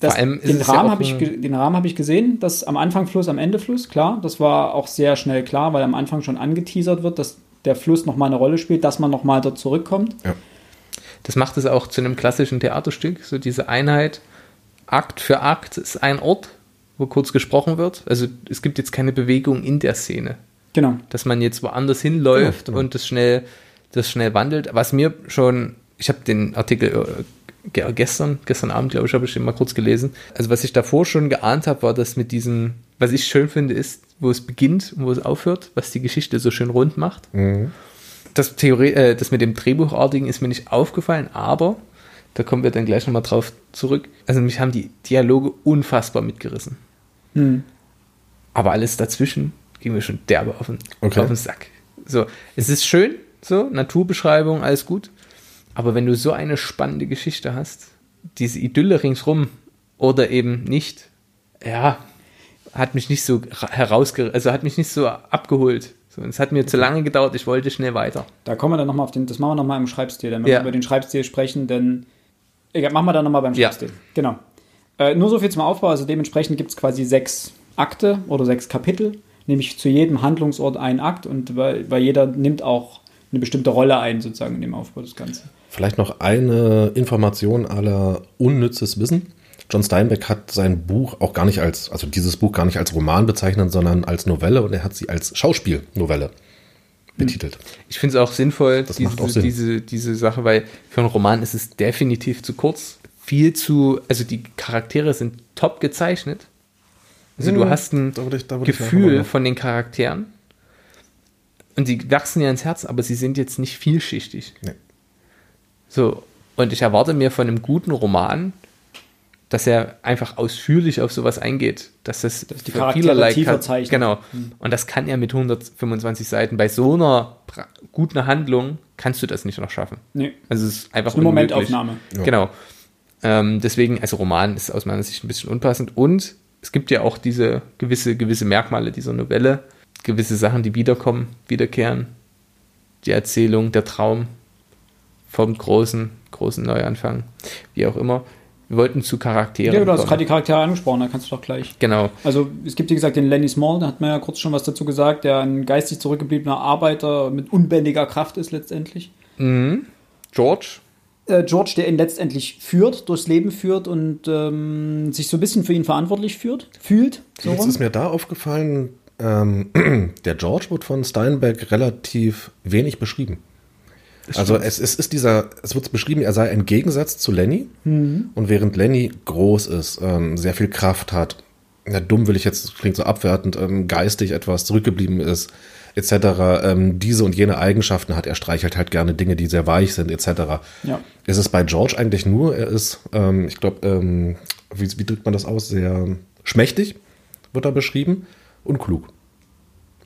S1: Das, den,
S2: ja
S1: Rahmen
S2: auch
S1: habe ich, den Rahmen habe ich gesehen, dass am Anfang Fluss, am Ende Fluss, klar. Das war auch sehr schnell klar, weil am Anfang schon angeteasert wird, dass der Fluss nochmal eine Rolle spielt, dass man nochmal dort zurückkommt.
S2: Das macht es auch zu einem klassischen Theaterstück, so diese Einheit, Akt für Akt ist ein Ort, wo kurz gesprochen wird. Also es gibt jetzt keine Bewegung in der Szene.
S1: Genau.
S2: dass man jetzt woanders hinläuft
S3: Genau, genau.
S2: und das schnell, das schnell wandelt. Was mir schon, ich habe den Artikel ge- gestern, gestern Abend, glaube ich, habe ich den mal kurz gelesen. Also was ich davor schon geahnt habe, war das mit diesem, was ich schön finde, ist, wo es beginnt und wo es aufhört, was die Geschichte so schön rund macht. Das, Theorie, äh, das mit dem Drehbuchartigen ist mir nicht aufgefallen, aber da kommen wir dann gleich nochmal drauf zurück. Also mich haben die Dialoge unfassbar mitgerissen.
S1: Hm.
S2: Aber alles dazwischen ging mir schon derbe auf den,
S3: Okay.
S2: auf den Sack. So, es ist schön, so, Naturbeschreibung, alles gut. Aber wenn du so eine spannende Geschichte hast, diese Idylle ringsrum oder eben nicht, ja, hat mich nicht so herausge also hat mich nicht so abgeholt. So, es hat mir zu lange gedauert, ich wollte schnell weiter.
S1: Da kommen wir dann nochmal auf den, das machen wir nochmal im Schreibstil, dann müssen
S2: Ja.
S1: wir über den Schreibstil sprechen, denn, egal, machen wir dann nochmal beim
S2: Ja.
S1: Schreibstil. Genau. Äh, nur so viel zum Aufbau, also dementsprechend gibt es quasi sechs Akte oder sechs Kapitel, nämlich zu jedem Handlungsort ein Akt und weil, weil jeder nimmt auch eine bestimmte Rolle ein, sozusagen in dem Aufbau des Ganzen.
S3: Vielleicht noch eine Information aller unnützes Wissen. John Steinbeck hat sein Buch auch gar nicht als, also dieses Buch gar nicht als Roman bezeichnet, sondern als Novelle und er hat sie als Schauspielnovelle betitelt.
S2: Ich finde es auch sinnvoll,
S3: Das
S2: diese,
S3: auch.
S2: Diese, diese Sache, weil für einen Roman ist es definitiv zu kurz. Viel zu, also die Charaktere sind top gezeichnet. Also du
S3: Hm,
S2: hast ein
S3: ich-
S2: Gefühl von den Charakteren. Und die wachsen ja ins Herz, aber sie sind jetzt nicht vielschichtig.
S3: Nee.
S2: So. Und ich erwarte mir von einem guten Roman, dass er einfach ausführlich auf sowas eingeht, dass das
S1: Dass die
S2: vielerlei
S1: tiefer zeichnet.
S2: Genau. Und das kann er mit 125 Seiten. Bei so einer guten Handlung kannst du das nicht noch schaffen.
S1: Nee.
S2: Also es ist einfach
S1: eine
S2: unmöglich.
S1: Momentaufnahme.
S3: Ja.
S2: Genau. Ähm, deswegen, also Roman ist aus meiner Sicht ein bisschen unpassend. Und es gibt ja auch diese gewisse, gewisse Merkmale dieser Novelle, gewisse Sachen, die wiederkommen, wiederkehren. Die Erzählung, der Traum vom großen, großen Neuanfang, wie auch immer. Wir wollten zu Charakteren.
S1: Ja, du hast gerade die Charaktere angesprochen, da kannst du doch gleich.
S2: genau.
S1: Also es gibt, wie gesagt, den Lenny Small, da hat man ja kurz schon was dazu gesagt, der ein geistig zurückgebliebener Arbeiter mit unbändiger Kraft ist letztendlich.
S2: Mhm. George,
S1: Äh, George, der ihn letztendlich führt, durchs Leben führt und ähm, sich so ein bisschen für ihn verantwortlich führt, fühlt. So
S3: Jetzt
S1: rum.
S3: ist mir da aufgefallen, ähm, der George wird von Steinbeck relativ wenig beschrieben. Also es, es ist dieser, es wird beschrieben, er sei ein Gegensatz zu Lenny.
S1: Mhm.
S3: Und während Lenny groß ist, ähm, sehr viel Kraft hat, ja, dumm will ich jetzt, klingt so abwertend, ähm, geistig etwas zurückgeblieben ist, etc., ähm, diese und jene Eigenschaften hat, er streichelt halt gerne Dinge, die sehr weich sind, etc.
S1: Ja.
S3: Ist es bei George eigentlich nur, er ist, ähm, ich glaube, ähm, wie, wie drückt man das aus, sehr schmächtig, wird da beschrieben, und klug.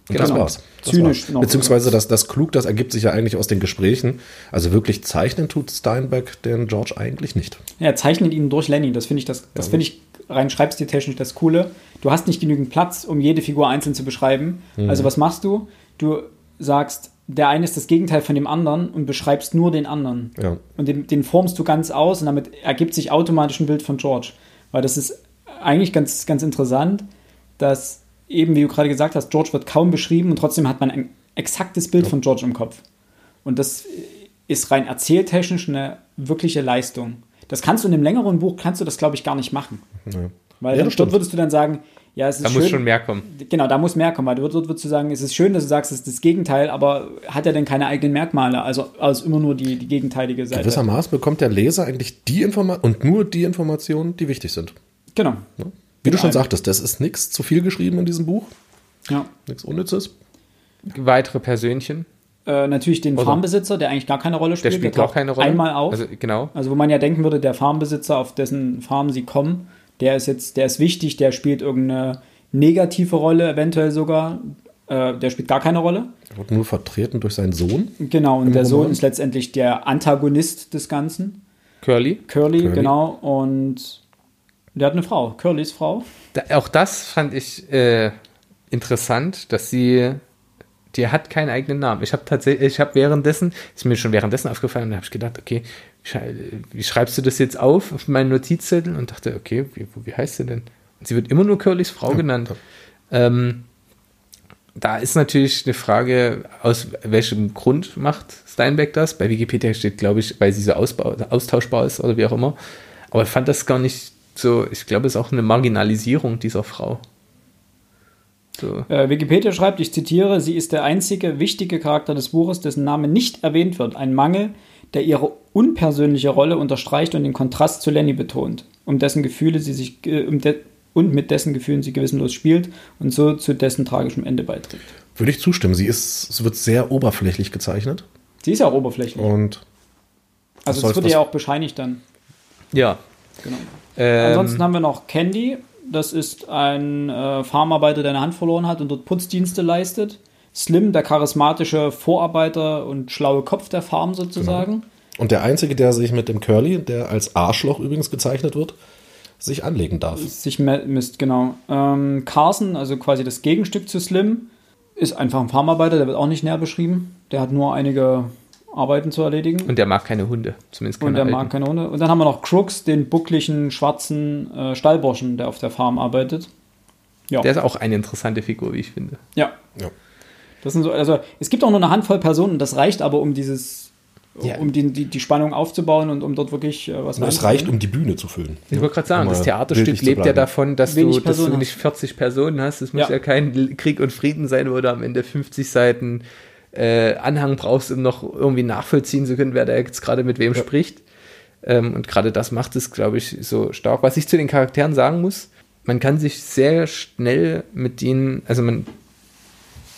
S3: Und das
S1: Genau.
S3: war's. Das
S1: Zynisch
S3: war's. Beziehungsweise das, das klug, das ergibt sich ja eigentlich aus den Gesprächen. Also wirklich zeichnen tut Steinbeck den George eigentlich nicht.
S1: Ja, er zeichnet ihn durch Lenny. Das finde ich, das, das finde ich rein schreibstiltechnisch das Coole. Du hast nicht genügend Platz, um jede Figur einzeln zu beschreiben. Also was machst du? Du sagst, der eine ist das Gegenteil von dem anderen und beschreibst nur den anderen.
S3: Ja.
S1: Und den, den formst du ganz aus und damit ergibt sich automatisch ein Bild von George. Weil das ist eigentlich ganz, ganz interessant, dass eben, wie du gerade gesagt hast, George wird kaum beschrieben und trotzdem hat man ein exaktes Bild von George im Kopf. Und das ist rein erzähltechnisch eine wirkliche Leistung. Das kannst du in einem längeren Buch, kannst du das, glaube ich, gar nicht machen.
S3: Ja.
S1: Weil
S3: Ja,
S1: dort würdest du dann sagen, ja, es ist
S2: da
S1: schön.
S2: muss schon mehr kommen.
S1: Genau, da muss mehr kommen, weil dort, dort würdest du sagen, es ist schön, dass du sagst, es ist das Gegenteil, aber hat er denn keine eigenen Merkmale? Also, also immer nur die, die gegenteilige Seite.
S3: Gewissermaßen bekommt der Leser eigentlich die Information und nur die Informationen, die wichtig sind.
S1: Genau.
S3: Wie du schon sagtest, das ist nichts zu viel geschrieben in diesem Buch,
S1: Ja.
S3: nichts Unnützes.
S2: Weitere Persönchen,
S1: Äh, natürlich den
S2: Oder-
S1: Farmbesitzer, der eigentlich gar keine Rolle
S2: der
S1: spielt.
S2: spielt
S1: taucht
S2: auch keine Rolle.
S1: Einmal auf.
S2: Also, genau.
S1: Also wo man ja denken würde, der Farmbesitzer, auf dessen Farm sie kommen, der ist jetzt, der ist wichtig, der spielt irgendeine negative Rolle, eventuell sogar. Äh, der spielt gar keine Rolle.
S3: Er wird nur vertreten durch seinen Sohn.
S1: Genau, und der Sohn
S3: Roman.
S1: ist letztendlich der Antagonist des Ganzen.
S2: Curly.
S1: Curly,
S3: Curly.
S1: genau. Und der hat eine Frau, Curlys Frau.
S2: Da, auch das fand ich äh, interessant, dass sie, die hat keinen eigenen Namen. Ich habe tatsächlich, ich habe währenddessen, ist mir schon währenddessen aufgefallen, da habe ich gedacht, okay, wie, schrei- wie schreibst du das jetzt auf auf meinen Notizzettel und dachte, okay, wie, wie heißt sie denn? Und sie wird immer nur Curlys Frau genannt. Ähm, da ist natürlich eine Frage, aus welchem Grund macht Steinbeck das? Bei Wikipedia steht, glaube ich, weil sie so ausbau, austauschbar ist oder wie auch immer. Aber ich fand das gar nicht so, ich glaube, es ist auch eine Marginalisierung dieser Frau. So.
S1: Äh, Wikipedia schreibt, ich zitiere, sie ist der einzige wichtige Charakter des Buches, dessen Name nicht erwähnt wird. Ein Mangel, der ihre unpersönliche Rolle unterstreicht und den Kontrast zu Lenny betont, um dessen Gefühle sie sich äh, um de und mit dessen Gefühlen sie gewissenlos spielt und so zu dessen tragischem Ende beiträgt.
S3: Würde ich zustimmen. Sie ist, es wird sehr oberflächlich gezeichnet.
S1: Sie ist ja auch oberflächlich.
S3: Und
S1: also das wird ja auch bescheinigt dann.
S2: Ja.
S1: Genau.
S2: Ähm,
S1: Ansonsten haben wir noch Candy. Das ist ein äh, Farmarbeiter, der eine Hand verloren hat und dort Putzdienste leistet. Slim, der charismatische Vorarbeiter und schlaue Kopf der Farm sozusagen.
S3: Und der Einzige, der sich mit dem Curly, der als Arschloch übrigens gezeichnet wird, sich anlegen darf.
S1: Sich misst, genau. Ähm, Carson, also quasi das Gegenstück zu Slim, ist einfach ein Farmarbeiter, der wird auch nicht näher beschrieben. Der hat nur einige Arbeiten zu erledigen.
S2: und der mag keine Hunde, zumindest keine
S1: Und der
S2: alten.
S1: mag keine Hunde. Und dann haben wir noch Crooks, den buckligen, schwarzen äh, Stallburschen, der auf der Farm arbeitet. Ja.
S2: Der ist auch eine interessante Figur, wie ich finde.
S1: ja.
S3: Ja.
S1: Das sind so, also es gibt auch nur eine Handvoll Personen, das reicht aber, um dieses,
S2: Ja.
S1: um die, die, die Spannung aufzubauen und um dort wirklich äh, was
S3: Und es reicht, um die Bühne zu füllen.
S2: Ich wollte gerade sagen,
S3: Um
S2: das Theaterstück lebt ja davon, dass
S1: Wenig
S2: du, dass du
S1: Personen
S2: nicht 40 Personen hast. Es muss
S1: Ja.
S2: ja. kein Krieg und Frieden sein, wo du am Ende 50 Seiten äh, Anhang brauchst, um noch irgendwie nachvollziehen zu können, wer da jetzt gerade mit wem spricht. Ähm, und gerade das macht es, glaube ich, so stark. Was ich zu den Charakteren sagen muss, man kann sich sehr schnell mit denen, also man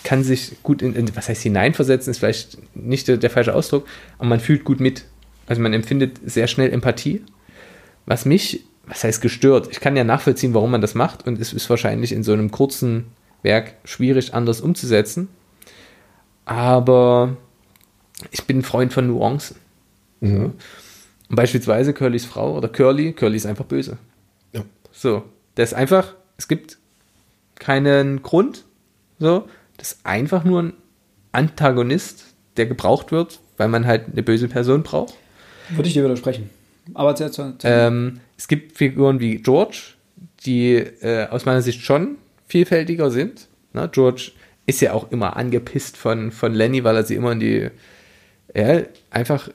S2: kann sich gut in, in was heißt hineinversetzen, ist vielleicht nicht der, der falsche Ausdruck, aber man fühlt gut mit. Also man empfindet sehr schnell Empathie. Was mich, was heißt gestört? Ich kann ja nachvollziehen, warum man das macht und es ist wahrscheinlich in so einem kurzen Werk schwierig anders umzusetzen. Aber ich bin ein Freund von Nuancen.
S3: Mhm.
S2: Und beispielsweise Curlys Frau oder Curly, Curly ist einfach böse.
S3: Ja.
S2: So, der ist einfach, es gibt keinen Grund. So, das ist einfach nur ein Antagonist, der gebraucht wird, weil man halt eine böse Person braucht.
S1: Würde ich dir widersprechen. Aber zu, zu, zu
S2: Ähm, es gibt Figuren wie George, die äh, aus meiner Sicht schon vielfältiger sind. Ne? George ist ja auch immer angepisst von, von Lenny, weil er sie immer in die, ja, einfach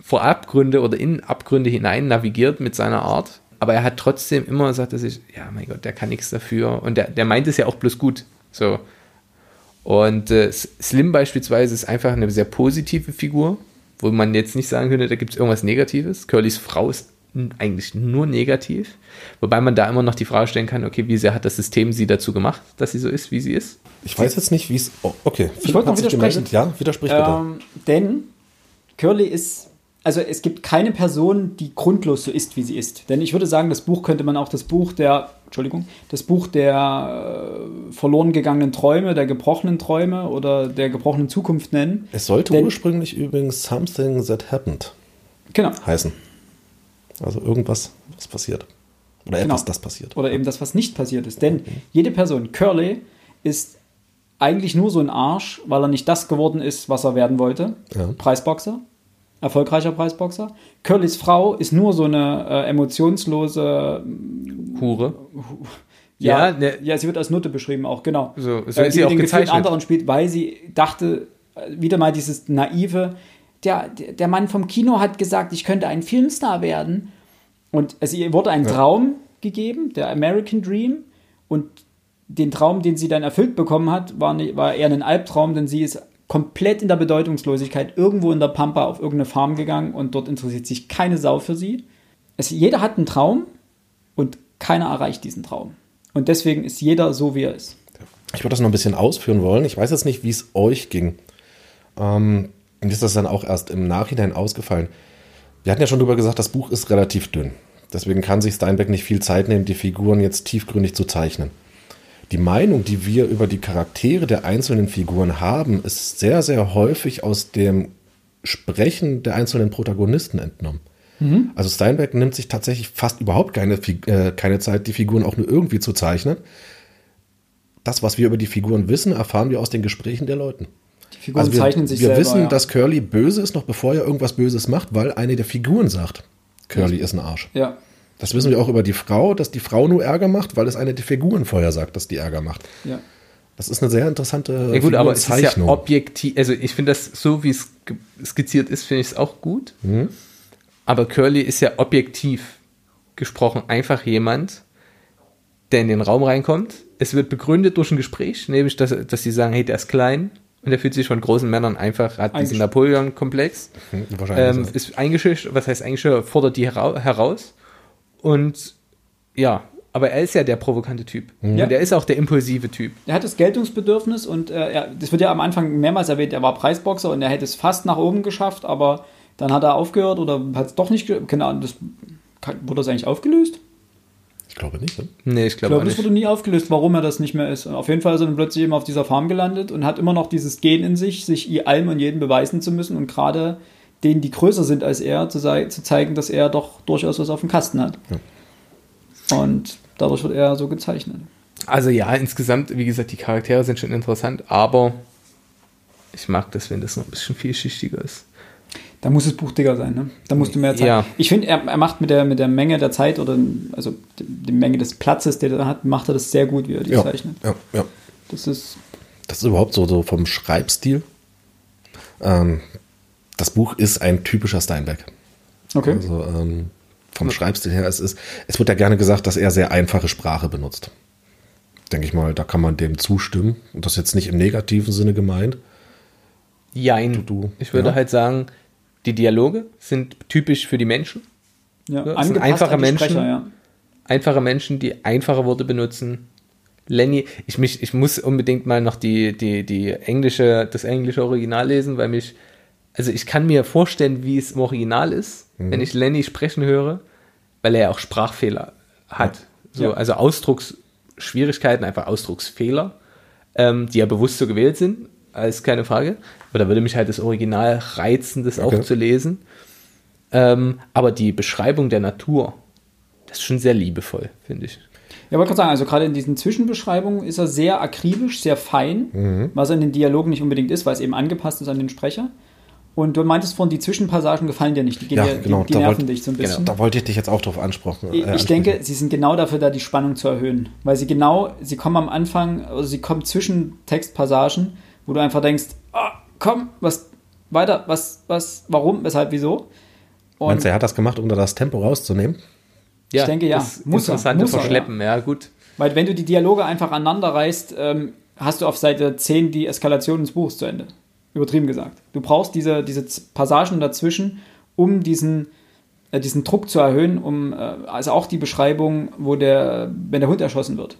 S2: vor Abgründe oder in Abgründe hinein navigiert mit seiner Art. Aber er hat trotzdem immer gesagt, dass ich, ja, mein Gott, der kann nichts dafür. Und der, der meint es ja auch bloß gut. So. Und äh, Slim beispielsweise ist einfach eine sehr positive Figur, wo man jetzt nicht sagen könnte, da gibt es irgendwas Negatives. Curlys Frau ist eigentlich nur negativ. Wobei man da immer noch die Frage stellen kann, okay, wie sehr hat das System sie dazu gemacht, dass sie so ist, wie sie ist?
S3: Ich weiß jetzt nicht, wie es. Oh, okay, Philipp
S1: wollte noch widersprechen.
S3: gemeldet. Ja, widersprich bitte.
S1: Ähm, denn Curly ist, also es gibt keine Person, die grundlos so ist, wie sie ist. Denn ich würde sagen, das Buch könnte man auch das Buch der, Entschuldigung, das Buch der äh, verloren gegangenen Träume, der gebrochenen Träume oder der gebrochenen Zukunft nennen.
S3: es sollte
S1: denn-
S3: ursprünglich übrigens Something That Happened
S1: Genau.
S3: heißen. Also irgendwas, was passiert. Oder etwas,
S1: Genau.
S3: das passiert.
S1: Oder eben das, was nicht passiert ist. Denn jede Person, Curly, ist eigentlich nur so ein Arsch, weil er nicht das geworden ist, was er werden wollte.
S3: Ja.
S1: Preisboxer. Erfolgreicher Preisboxer. Curlys Frau ist nur so eine äh, emotionslose.
S2: Hure.
S1: Ja,
S2: Ja, ne-
S1: ja, sie wird als Nutte beschrieben auch, genau.
S2: So- so
S1: Äh,
S2: ist sie auch
S1: den
S2: gezeichnet.
S1: anderen spielt, weil sie dachte, äh, wieder mal dieses naive, der, der Mann vom Kino hat gesagt, ich könnte ein Filmstar werden. Und es ihr wurde ein Traum gegeben, der American Dream. Und den Traum, den sie dann erfüllt bekommen hat, war, nicht, war eher ein Albtraum, denn sie ist komplett in der Bedeutungslosigkeit irgendwo in der Pampa auf irgendeine Farm gegangen und dort interessiert sich keine Sau für sie. Es, jeder hat einen Traum und keiner erreicht diesen Traum. Und deswegen ist jeder so, wie er ist.
S3: Ich würde das noch ein bisschen ausführen wollen. Ich weiß jetzt nicht, wie es euch ging. Ähm, mir ist das dann auch erst im Nachhinein ausgefallen. Wir hatten ja schon drüber gesagt, das Buch ist relativ dünn. Deswegen kann sich Steinbeck nicht viel Zeit nehmen, die Figuren jetzt tiefgründig zu zeichnen. Die Meinung, die wir über die Charaktere der einzelnen Figuren haben, ist sehr, sehr häufig aus dem Sprechen der einzelnen Protagonisten entnommen. Also Steinbeck nimmt sich tatsächlich fast überhaupt keine, äh, keine Zeit, die Figuren auch nur irgendwie zu zeichnen. Das, was wir über die Figuren wissen, erfahren wir aus den Gesprächen der Leuten.
S1: Die Figuren
S3: Also wir,
S1: zeichnen sich
S3: wir
S1: selber.
S3: wissen,
S1: ja.
S3: dass Curly böse ist, noch bevor er irgendwas Böses macht, weil eine der Figuren sagt, Curly ist ein Arsch.
S1: ja,
S3: Das wissen wir auch über die Frau, dass die Frau nur Ärger macht, weil es eine der Figuren vorher sagt, dass die Ärger macht.
S1: ja.
S3: Das ist eine sehr interessante
S2: Ja gut, aber es ist ja objektiv, also ich finde das, so wie es skizziert ist, finde ich es auch gut. Aber Curly ist ja objektiv gesprochen einfach jemand, der in den Raum reinkommt. Es wird begründet durch ein Gespräch, nämlich, dass, dass sie sagen, hey, der ist klein und der fühlt sich von großen Männern einfach, hat diesen Napoleon-Komplex.
S3: Hm, Wahrscheinlich
S2: ähm,
S3: ist das.
S2: ist eingeschüchtert, was heißt eingeschüchtert, fordert die hera heraus. Und ja, aber er ist ja der provokante Typ.
S1: Ja.
S2: Und er ist auch der impulsive Typ.
S1: Er hat das Geltungsbedürfnis und äh, er, das wird ja am Anfang mehrmals erwähnt, er war Preisboxer und er hätte es fast nach oben geschafft, aber dann hat er aufgehört oder hat es doch nicht, keine Ahnung, das, wurde das eigentlich aufgelöst?
S3: Ich glaube nicht. Ne?
S2: Nee, ich
S1: Ich
S2: glaube
S1: glaube,
S2: auch
S1: das
S2: nicht.
S1: wurde nie aufgelöst, warum er das nicht mehr ist. Und auf jeden Fall ist er dann plötzlich eben auf dieser Farm gelandet und hat immer noch dieses Gen in sich, sich i- allem und jedem beweisen zu müssen und gerade denen, die größer sind als er, zu, zu zeigen, dass er doch durchaus was auf dem Kasten hat. Und dadurch wird er so gezeichnet.
S2: Also ja, insgesamt, wie gesagt, die Charaktere sind schon interessant, aber ich mag das, wenn das noch ein bisschen vielschichtiger ist.
S1: Da muss das Buch dicker sein, ne? Da musst du mehr Zeit.
S2: Ja.
S1: Ich finde, er, er macht mit der, mit der Menge der Zeit oder also die, die Menge des Platzes, den er hat, macht er das sehr gut, wie er die
S3: Ja,
S1: zeichnet.
S3: ja, ja.
S1: Das ist
S3: Das ist überhaupt so, so vom Schreibstil. Ähm, das Buch ist ein typischer Steinbeck.
S1: okay.
S3: Also ähm, vom Schreibstil her, es ist, es wird ja gerne gesagt, dass er sehr einfache Sprache benutzt. Denke ich mal, da kann man dem zustimmen. Und das ist jetzt nicht im negativen Sinne gemeint.
S2: Jein.
S3: Du- du,
S2: ich würde
S3: ja.
S2: halt sagen, die Dialoge sind typisch für die Menschen.
S1: ja,
S2: das sind einfache Menschen.
S1: Sprecher, ja.
S2: Einfache Menschen, die einfache Worte benutzen. Lenny, ich, mich, ich muss unbedingt mal noch die, die, die englische, das englische Original lesen, weil mich also ich kann mir vorstellen, wie es im Original ist, wenn ich Lenny sprechen höre, weil er ja auch Sprachfehler hat. So,
S1: Ja.
S2: Also Ausdrucksschwierigkeiten, einfach Ausdrucksfehler, ähm, die ja bewusst so gewählt sind, ist keine Frage. Aber da würde mich halt das Original reizen, das
S3: Okay.
S2: auch zu lesen. Ähm, aber die Beschreibung der Natur, das ist schon sehr liebevoll, finde ich.
S1: Ja, wollte gerade sagen, also gerade in diesen Zwischenbeschreibungen ist er sehr akribisch, sehr fein, was er in den Dialogen nicht unbedingt ist, weil es eben angepasst ist an den Sprecher. Und du meintest vorhin, die Zwischenpassagen gefallen dir nicht, die, gehen
S3: Ja,
S1: dir,
S3: genau,
S1: die, die nerven
S3: wollt-
S1: dich so ein
S2: genau,
S1: bisschen.
S3: Da wollte ich dich jetzt auch drauf ansprechen.
S1: Ich,
S3: äh,
S1: ich denke,
S3: ansprechen.
S1: sie sind genau dafür da, die Spannung zu erhöhen. Weil sie genau, sie kommen am Anfang, also sie kommen zwischen Textpassagen, wo du einfach denkst, ah, komm, was, weiter, was, was, warum, weshalb, wieso? Und
S3: Meinst du, er hat das gemacht, um da das Tempo rauszunehmen?
S2: Ja,
S1: denke, ja.
S2: Das
S1: Muss er,
S2: interessante
S1: muss er,
S2: Verschleppen, ja. gut.
S1: weil wenn du die Dialoge einfach aneinander reißt, ähm, hast du auf Seite 10 die Eskalation des Buchs zu Ende. Übertrieben gesagt. Du brauchst diese, diese Passagen dazwischen, um diesen, äh, diesen Druck zu erhöhen, um, äh, also auch die Beschreibung, wo der, wenn der Hund erschossen wird.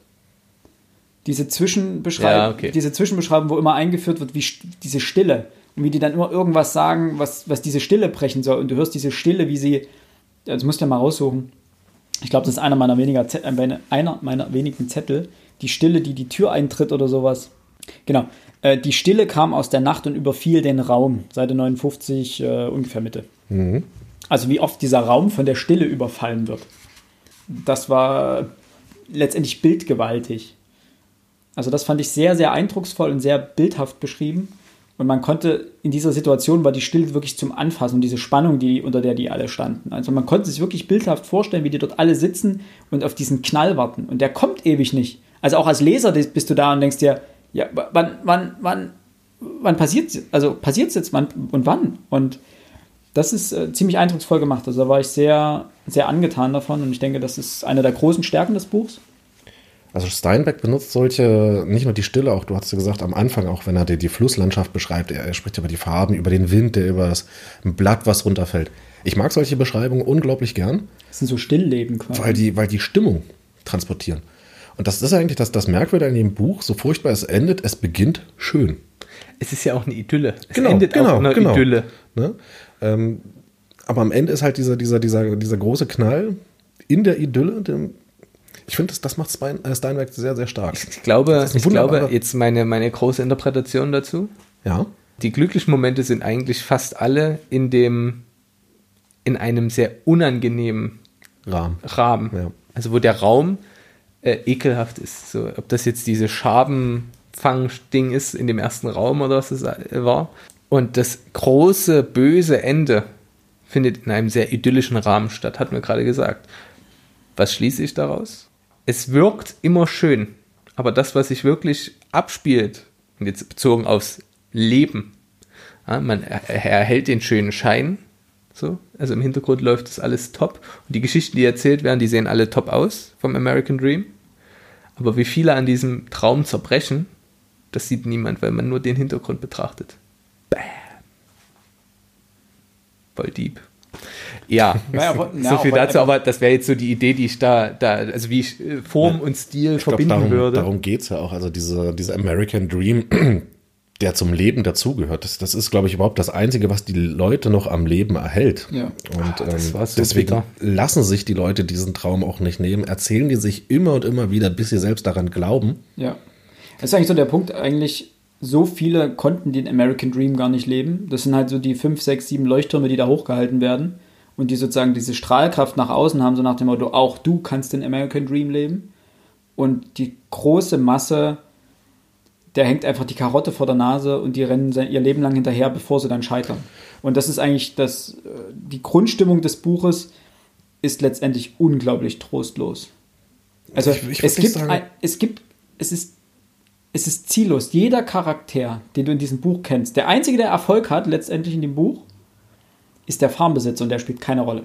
S1: Diese Zwischenbeschreibung,
S2: Ja, okay.
S1: diese Zwischenbeschreibung, wo immer eingeführt wird, wie st- diese Stille und wie die dann immer irgendwas sagen, was, was diese Stille brechen soll. Und du hörst diese Stille, wie sie, das musst du ja mal raussuchen. Ich glaube, das ist einer meiner, weniger äh, einer meiner wenigen Zettel. Die Stille, die die Tür eintritt oder sowas. Genau. Äh, die Stille kam aus der Nacht und überfiel den Raum. Seite 59, äh, ungefähr Mitte. Also wie oft dieser Raum von der Stille überfallen wird. Das war letztendlich bildgewaltig. Also das fand ich sehr, sehr eindrucksvoll und sehr bildhaft beschrieben. Und man konnte in dieser Situation war die Stille wirklich zum Anfassen und diese Spannung, die, unter der die alle standen. Also man konnte sich wirklich bildhaft vorstellen, wie die dort alle sitzen und auf diesen Knall warten. Und der kommt ewig nicht. Also auch als Leser bist du da und denkst dir, ja, wann, wann, wann, wann passiert Also passiert es jetzt wann und wann? Und das ist äh, ziemlich eindrucksvoll gemacht. Also da war ich sehr, sehr angetan davon und ich denke, das ist eine der großen Stärken des Buchs.
S3: Also Steinbeck benutzt solche, nicht nur die Stille, auch du hast ja gesagt, am Anfang, auch wenn er die, die Flusslandschaft beschreibt, er, er spricht über die Farben, über den Wind, der über das Blatt, was runterfällt. Ich mag solche Beschreibungen unglaublich gern,
S1: Das sind so Stillleben quasi.
S3: weil die, weil die Stimmung transportieren. Und das ist eigentlich das, das Merkwürdige an dem Buch, so furchtbar es endet, es beginnt schön.
S2: Es ist ja auch eine Idylle. Es
S3: Genau,
S2: endet
S3: genau,
S2: auch in einer
S3: genau.
S2: Idylle.
S3: Ne? Ähm, aber am Ende ist halt dieser, dieser, dieser, dieser große Knall in der Idylle. Dem, ich finde, das, das macht Stein, äh, Steinbeck sehr, sehr stark.
S2: Ich glaube, ich glaube jetzt meine, meine große Interpretation dazu.
S3: Ja.
S2: Die glücklichen Momente sind eigentlich fast alle in dem, in einem sehr unangenehmen
S3: Rahmen.
S2: Rahmen.
S3: Ja.
S2: Also wo der Raum äh, ekelhaft ist. So, ob das jetzt diese Schabenfang-Ding ist in dem ersten Raum oder was es äh, war. Und das große, böse Ende findet in einem sehr idyllischen Rahmen statt, hat mir gerade gesagt. Was schließe ich daraus? Es wirkt immer schön, aber das, was sich wirklich abspielt, und jetzt bezogen aufs Leben, ja, man er, er erhält den schönen Schein, so, also im Hintergrund läuft das alles top. Und die Geschichten, die erzählt werden, die sehen alle top aus vom American Dream. Aber wie viele an diesem Traum zerbrechen, das sieht niemand, weil man nur den Hintergrund betrachtet. Bam. Voll deep. Ja,
S1: aber-
S2: so viel dazu, aber das wäre jetzt so die Idee, die ich da, da also wie ich äh, Form und Stil
S3: Ich glaub,
S2: verbinden
S3: darum,
S2: würde.
S3: Darum geht es ja auch. Also diese, dieser American Dream, der zum Leben dazugehört, das, das ist, glaube ich, überhaupt das Einzige, was die Leute noch am Leben erhält.
S1: Ja.
S3: Und
S2: das
S3: ähm,
S2: so
S3: deswegen
S2: bitter.
S3: lassen sich die Leute diesen Traum auch nicht nehmen, erzählen die sich immer und immer wieder, bis sie selbst daran glauben.
S1: Ja. Das ist eigentlich so der Punkt, eigentlich, so viele konnten den American Dream gar nicht leben. Das sind halt so die fünf, sechs, sieben Leuchttürme, die da hochgehalten werden und die sozusagen diese Strahlkraft nach außen haben, so nach dem Motto, auch du kannst den American Dream leben. Und die große Masse, der hängt einfach die Karotte vor der Nase und die rennen sein, ihr Leben lang hinterher, bevor sie dann scheitern. Und das ist eigentlich das, äh, die Grundstimmung des Buches ist letztendlich unglaublich trostlos. Also
S3: Ich- ich
S1: es, gibt ein, es gibt, es ist, es ist ziellos. Jeder Charakter, den du in diesem Buch kennst, der einzige, der Erfolg hat letztendlich in dem Buch, ist der Farmbesitzer und der spielt keine Rolle.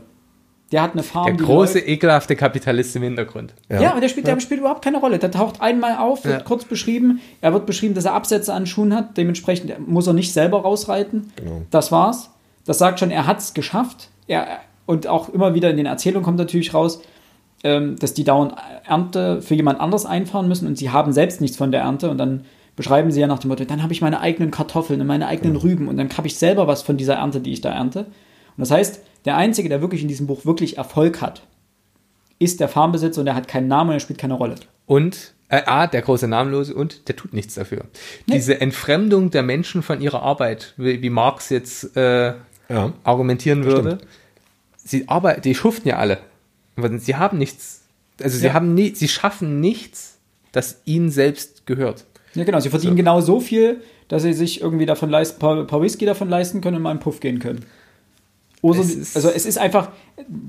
S1: Der hat eine Farm,
S2: Der große,
S1: läuft-
S2: ekelhafte Kapitalist im Hintergrund.
S1: ja, aber der spielt, der spielt überhaupt keine Rolle. Der taucht einmal auf, wird
S2: Ja.
S1: kurz beschrieben. Er wird beschrieben, dass er Absätze an Schuhen hat. Dementsprechend muss er nicht selber rausreiten.
S3: Genau.
S1: Das war's. Das sagt schon, er hat es geschafft. Er, und auch immer wieder in den Erzählungen kommt natürlich raus, ähm, dass die dauernd Ernte für jemand anders einfahren müssen und sie haben selbst nichts von der Ernte. Und dann beschreiben sie ja nach dem Motto, dann habe ich meine eigenen Kartoffeln und meine eigenen Rüben und dann habe ich selber was von dieser Ernte, die ich da ernte. Und das heißt, der Einzige, der wirklich in diesem Buch wirklich Erfolg hat, ist der Farmbesitzer und der hat keinen Namen und er spielt keine Rolle.
S2: Und äh, A, der große Namenlose und der tut nichts dafür.
S1: Nee.
S2: Diese Entfremdung der Menschen von ihrer Arbeit, wie, wie Marx jetzt äh,
S3: Ja.
S2: argumentieren würde, sie arbeiten, die schuften ja alle. Aber Sie haben nichts, also sie
S1: Ja.
S2: haben nie, sie schaffen nichts, das ihnen selbst gehört.
S1: Ja, genau, sie verdienen genau so viel, dass sie sich irgendwie davon leisten, paar, paar Whisky davon leisten können und mal einen Puff gehen können. Oder,
S2: Es
S1: also es ist einfach,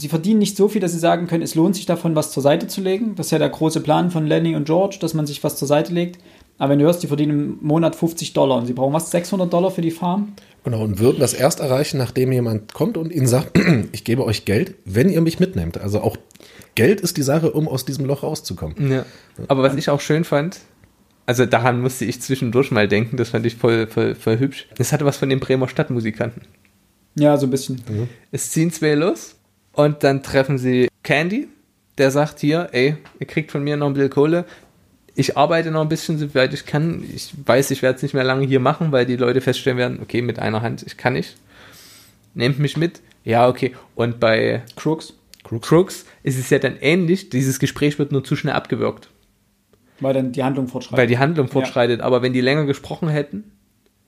S1: sie verdienen nicht so viel, dass sie sagen können, es lohnt sich davon, was zur Seite zu legen. Das ist ja der große Plan von Lenny und George, dass man sich was zur Seite legt. Aber wenn du hörst, die verdienen im Monat 50 Dollar und sie brauchen was, 600 Dollar für die Farm?
S3: Genau, und würden das erst erreichen, nachdem jemand kommt und ihnen sagt, ich gebe euch Geld, wenn ihr mich mitnehmt. Also auch Geld ist die Sache, um aus diesem Loch rauszukommen.
S2: Ja. Aber was ich auch schön fand, also daran musste ich zwischendurch mal denken, das fand ich voll, voll, voll hübsch. Es hatte was von den Bremer Stadtmusikanten.
S1: Ja, so ein bisschen.
S2: Es ziehen zwei los und dann treffen sie Candy, der sagt hier, ey, ihr kriegt von mir noch ein bisschen Kohle. Ich arbeite noch ein bisschen, soweit ich kann. Ich weiß, ich werde es nicht mehr lange hier machen, weil die Leute feststellen werden, okay, mit einer Hand, ich kann nicht. Nehmt mich mit. Ja, okay. Und bei
S1: Crooks,
S2: Crooks ist es ja dann ähnlich. Dieses Gespräch wird nur zu schnell abgewürgt,
S1: weil dann die Handlung fortschreitet.
S2: weil die Handlung fortschreitet. Aber wenn die länger gesprochen hätten,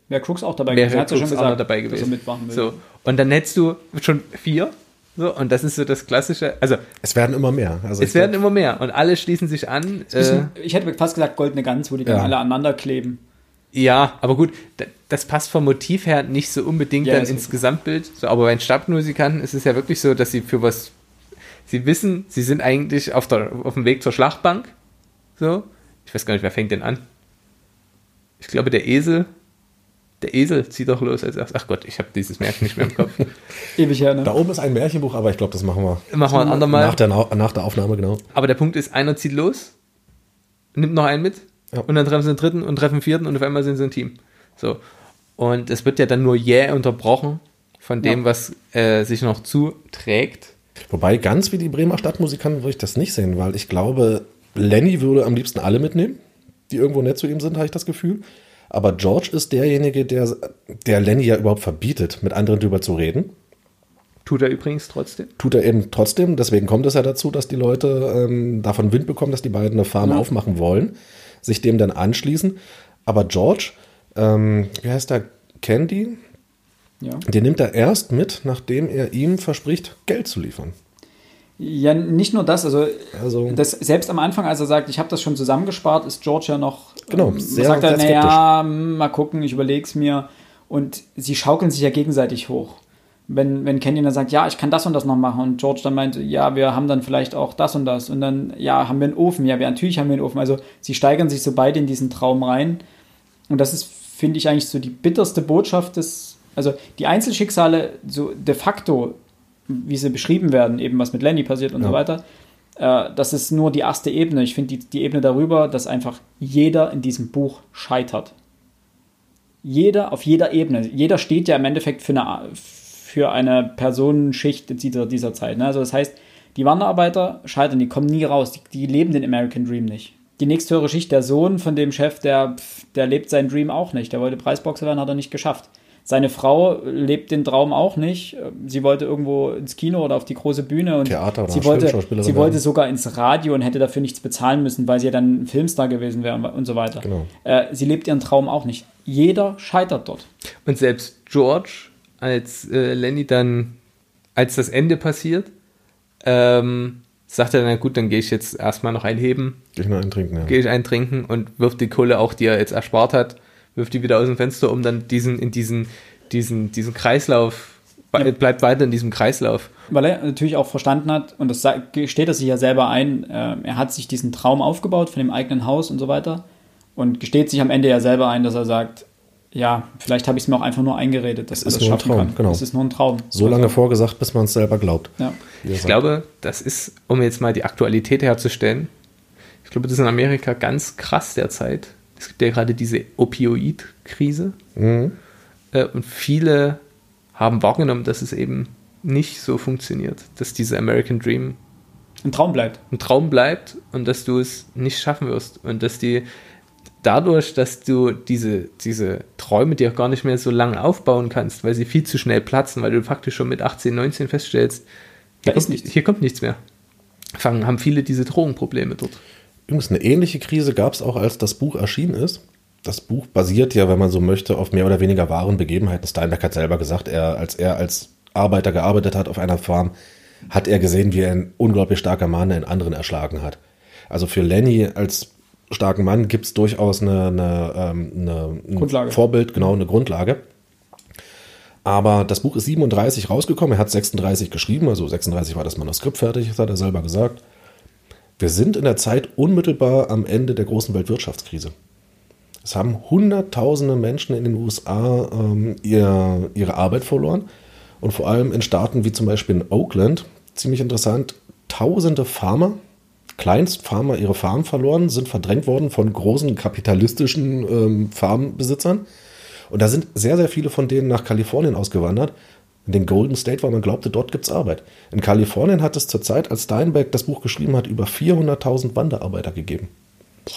S1: Wäre Crooks auch dabei
S2: wäre
S1: gewesen, sie
S2: Crooks
S1: schon
S2: auch dabei
S1: dass er
S2: gewesen.
S1: mitmachen will.
S2: So. Und dann hättest du schon vier. So, und das ist so das Klassische. Also,
S3: Es werden immer mehr. Also
S2: Es werden
S3: glaub,
S2: immer mehr und alle schließen sich an. Äh,
S1: ich hätte fast gesagt goldene Gans, wo die dann
S3: Ja.
S1: alle aneinander kleben.
S2: ja, aber gut, da- das passt vom Motiv her nicht so unbedingt
S1: Ja,
S2: dann ins. Gesamtbild. So, aber bei den Stadtmusikanten ist es ja wirklich so, dass sie für was, sie wissen, sie sind eigentlich auf, der, auf dem Weg zur Schlachtbank. So, ich weiß gar nicht, wer fängt denn an? Ich glaube, der Esel. Der Esel zieht doch los als erstes. Ach Gott, ich habe dieses Märchen nicht mehr im Kopf.
S1: Ewig her, ne?
S3: Da oben ist ein Märchenbuch, aber ich glaube, das machen wir
S2: Machen wir ein andermal.
S3: nach der, nach der Aufnahme, genau.
S2: Aber der Punkt ist, einer zieht los, nimmt noch einen mit
S3: Ja.
S2: und dann treffen sie den dritten und treffen den vierten und auf einmal sind sie ein Team. So. Und es wird ja dann nur jäh unterbrochen von dem,
S1: Ja.
S2: was äh, sich noch zuträgt.
S3: Wobei, ganz wie die Bremer Stadtmusikanten würde ich das nicht sehen, weil ich glaube, Lenny würde am liebsten alle mitnehmen, die irgendwo nett zu ihm sind, habe ich das Gefühl. Aber George ist derjenige, der, der Lenny ja überhaupt verbietet, mit anderen drüber zu reden.
S2: Tut er übrigens trotzdem.
S3: Tut er eben trotzdem. Deswegen kommt es ja dazu, dass die Leute ähm, davon Wind bekommen, dass die beiden eine Farm
S1: Ja.
S3: aufmachen wollen, sich dem dann anschließen. Aber George, ähm, wie heißt der? Candy,
S1: Ja.
S3: den nimmt er erst mit, nachdem er ihm verspricht, Geld zu liefern.
S1: ja, nicht nur das, also,
S3: Also-
S1: das, selbst am Anfang, als er sagt, ich habe das schon zusammengespart, ist George ja noch,
S3: Genau,
S1: ähm,
S3: sehr-
S1: sagt er,
S3: sehr
S1: naja, mal gucken, ich überleg's mir. Und sie schaukeln sich ja gegenseitig hoch. Wenn, wenn Candy dann sagt, ja, ich kann das und das noch machen und George dann meint, ja, wir haben dann vielleicht auch das und das und dann, ja, haben wir einen Ofen, ja, wir, natürlich haben wir einen Ofen. Also sie steigern sich so beide in diesen Traum rein und das ist, finde ich, eigentlich so die bitterste Botschaft des, also die Einzelschicksale so de facto, wie sie beschrieben werden, eben was mit Lenny passiert und
S3: Ja.
S1: so weiter, äh, das ist nur die erste Ebene. Ich finde die, die Ebene darüber, dass einfach jeder in diesem Buch scheitert. Jeder auf jeder Ebene. Jeder steht ja im Endeffekt für eine, für eine Personenschicht dieser, dieser Zeit. Ne? Also das heißt, die Wanderarbeiter scheitern, die kommen nie raus, die, die leben den American Dream nicht. Die nächsthöhere Schicht, der Sohn von dem Chef, der, der lebt seinen Dream auch nicht. Der wollte Preisboxer werden, hat er nicht geschafft. Seine Frau lebt den Traum auch nicht. Sie wollte irgendwo ins Kino oder auf die große Bühne und
S3: Theater oder
S1: sie wollte, sie wollte sogar ins Radio und hätte dafür nichts bezahlen müssen, weil sie ja dann ein Filmstar gewesen wäre und so weiter.
S3: Genau.
S1: Äh, sie lebt ihren Traum auch nicht. Jeder scheitert dort.
S2: Und selbst George, als äh, Lenny dann, als das Ende passiert, ähm, sagt er, na gut, dann gehe ich jetzt erstmal noch einheben,
S3: Geh ich noch einen trinken, ja.
S2: gehe ich eintrinken und wirft die Kohle auch, die er jetzt erspart hat, wirft die wieder aus dem Fenster, um dann diesen, in diesen, diesen, diesen Kreislauf,
S1: Ja.
S2: bleibt weiter in diesem Kreislauf.
S1: Weil er natürlich auch verstanden hat, und das gesteht er sich ja selber ein, äh, er hat sich diesen Traum aufgebaut von dem eigenen Haus und so weiter und gesteht sich am Ende ja selber ein, dass er sagt, ja, vielleicht habe ich es mir auch einfach nur eingeredet, dass
S3: Es
S1: er
S3: ist
S1: das
S3: nur ein
S1: schaffen
S3: Traum,
S1: kann.
S3: genau.
S1: Es ist nur ein Traum.
S3: So lange vorgesagt, bis man es selber glaubt.
S1: Ja.
S2: Ich
S3: sagt.
S2: glaube, das ist, um jetzt mal die Aktualität herzustellen, ich glaube, das ist in Amerika ganz krass derzeit. Es gibt ja gerade diese Opioid-Krise
S3: Mhm.
S2: äh, und viele haben wahrgenommen, dass es eben nicht so funktioniert, dass dieser American Dream
S1: Ein Traum bleibt.
S2: ein Traum bleibt und dass du es nicht schaffen wirst und dass die dadurch, dass du diese, diese Träume dir gar nicht mehr so lange aufbauen kannst, weil sie viel zu schnell platzen, weil du faktisch schon mit 18, 19 feststellst, hier,
S1: Da ist
S2: kommt,
S1: nichts.
S2: hier kommt nichts mehr. Fangen, haben viele diese Drogenprobleme dort.
S3: Übrigens, eine ähnliche Krise gab es auch, als das Buch erschienen ist. Das Buch basiert ja, wenn man so möchte, auf mehr oder weniger wahren Begebenheiten. Steinbeck hat selber gesagt, er, als er als Arbeiter gearbeitet hat auf einer Farm, hat er gesehen, wie ein unglaublich starker Mann einen anderen erschlagen hat. Also für Lenny als starken Mann gibt es durchaus eine, eine, ähm, eine, ein
S1: Grundlage.
S3: Vorbild, genau eine Grundlage. Aber das Buch ist 37 rausgekommen, er hat 36 geschrieben, also 36 war das Manuskript fertig, das hat er selber gesagt. Wir sind in der Zeit unmittelbar am Ende der großen Weltwirtschaftskrise. Es haben Hunderttausende Menschen in den USA ähm, ihr, ihre Arbeit verloren. Und vor allem in Staaten wie zum Beispiel in Oakland, ziemlich interessant, tausende Farmer, Kleinstfarmer ihre Farm verloren, sind verdrängt worden von großen kapitalistischen ähm, Farmbesitzern. Und da sind sehr, sehr viele von denen nach Kalifornien ausgewandert. In den Golden State, weil man glaubte, dort gibt es Arbeit. In Kalifornien hat es zur Zeit, als Steinbeck das Buch geschrieben hat, über 400.000 Wanderarbeiter gegeben.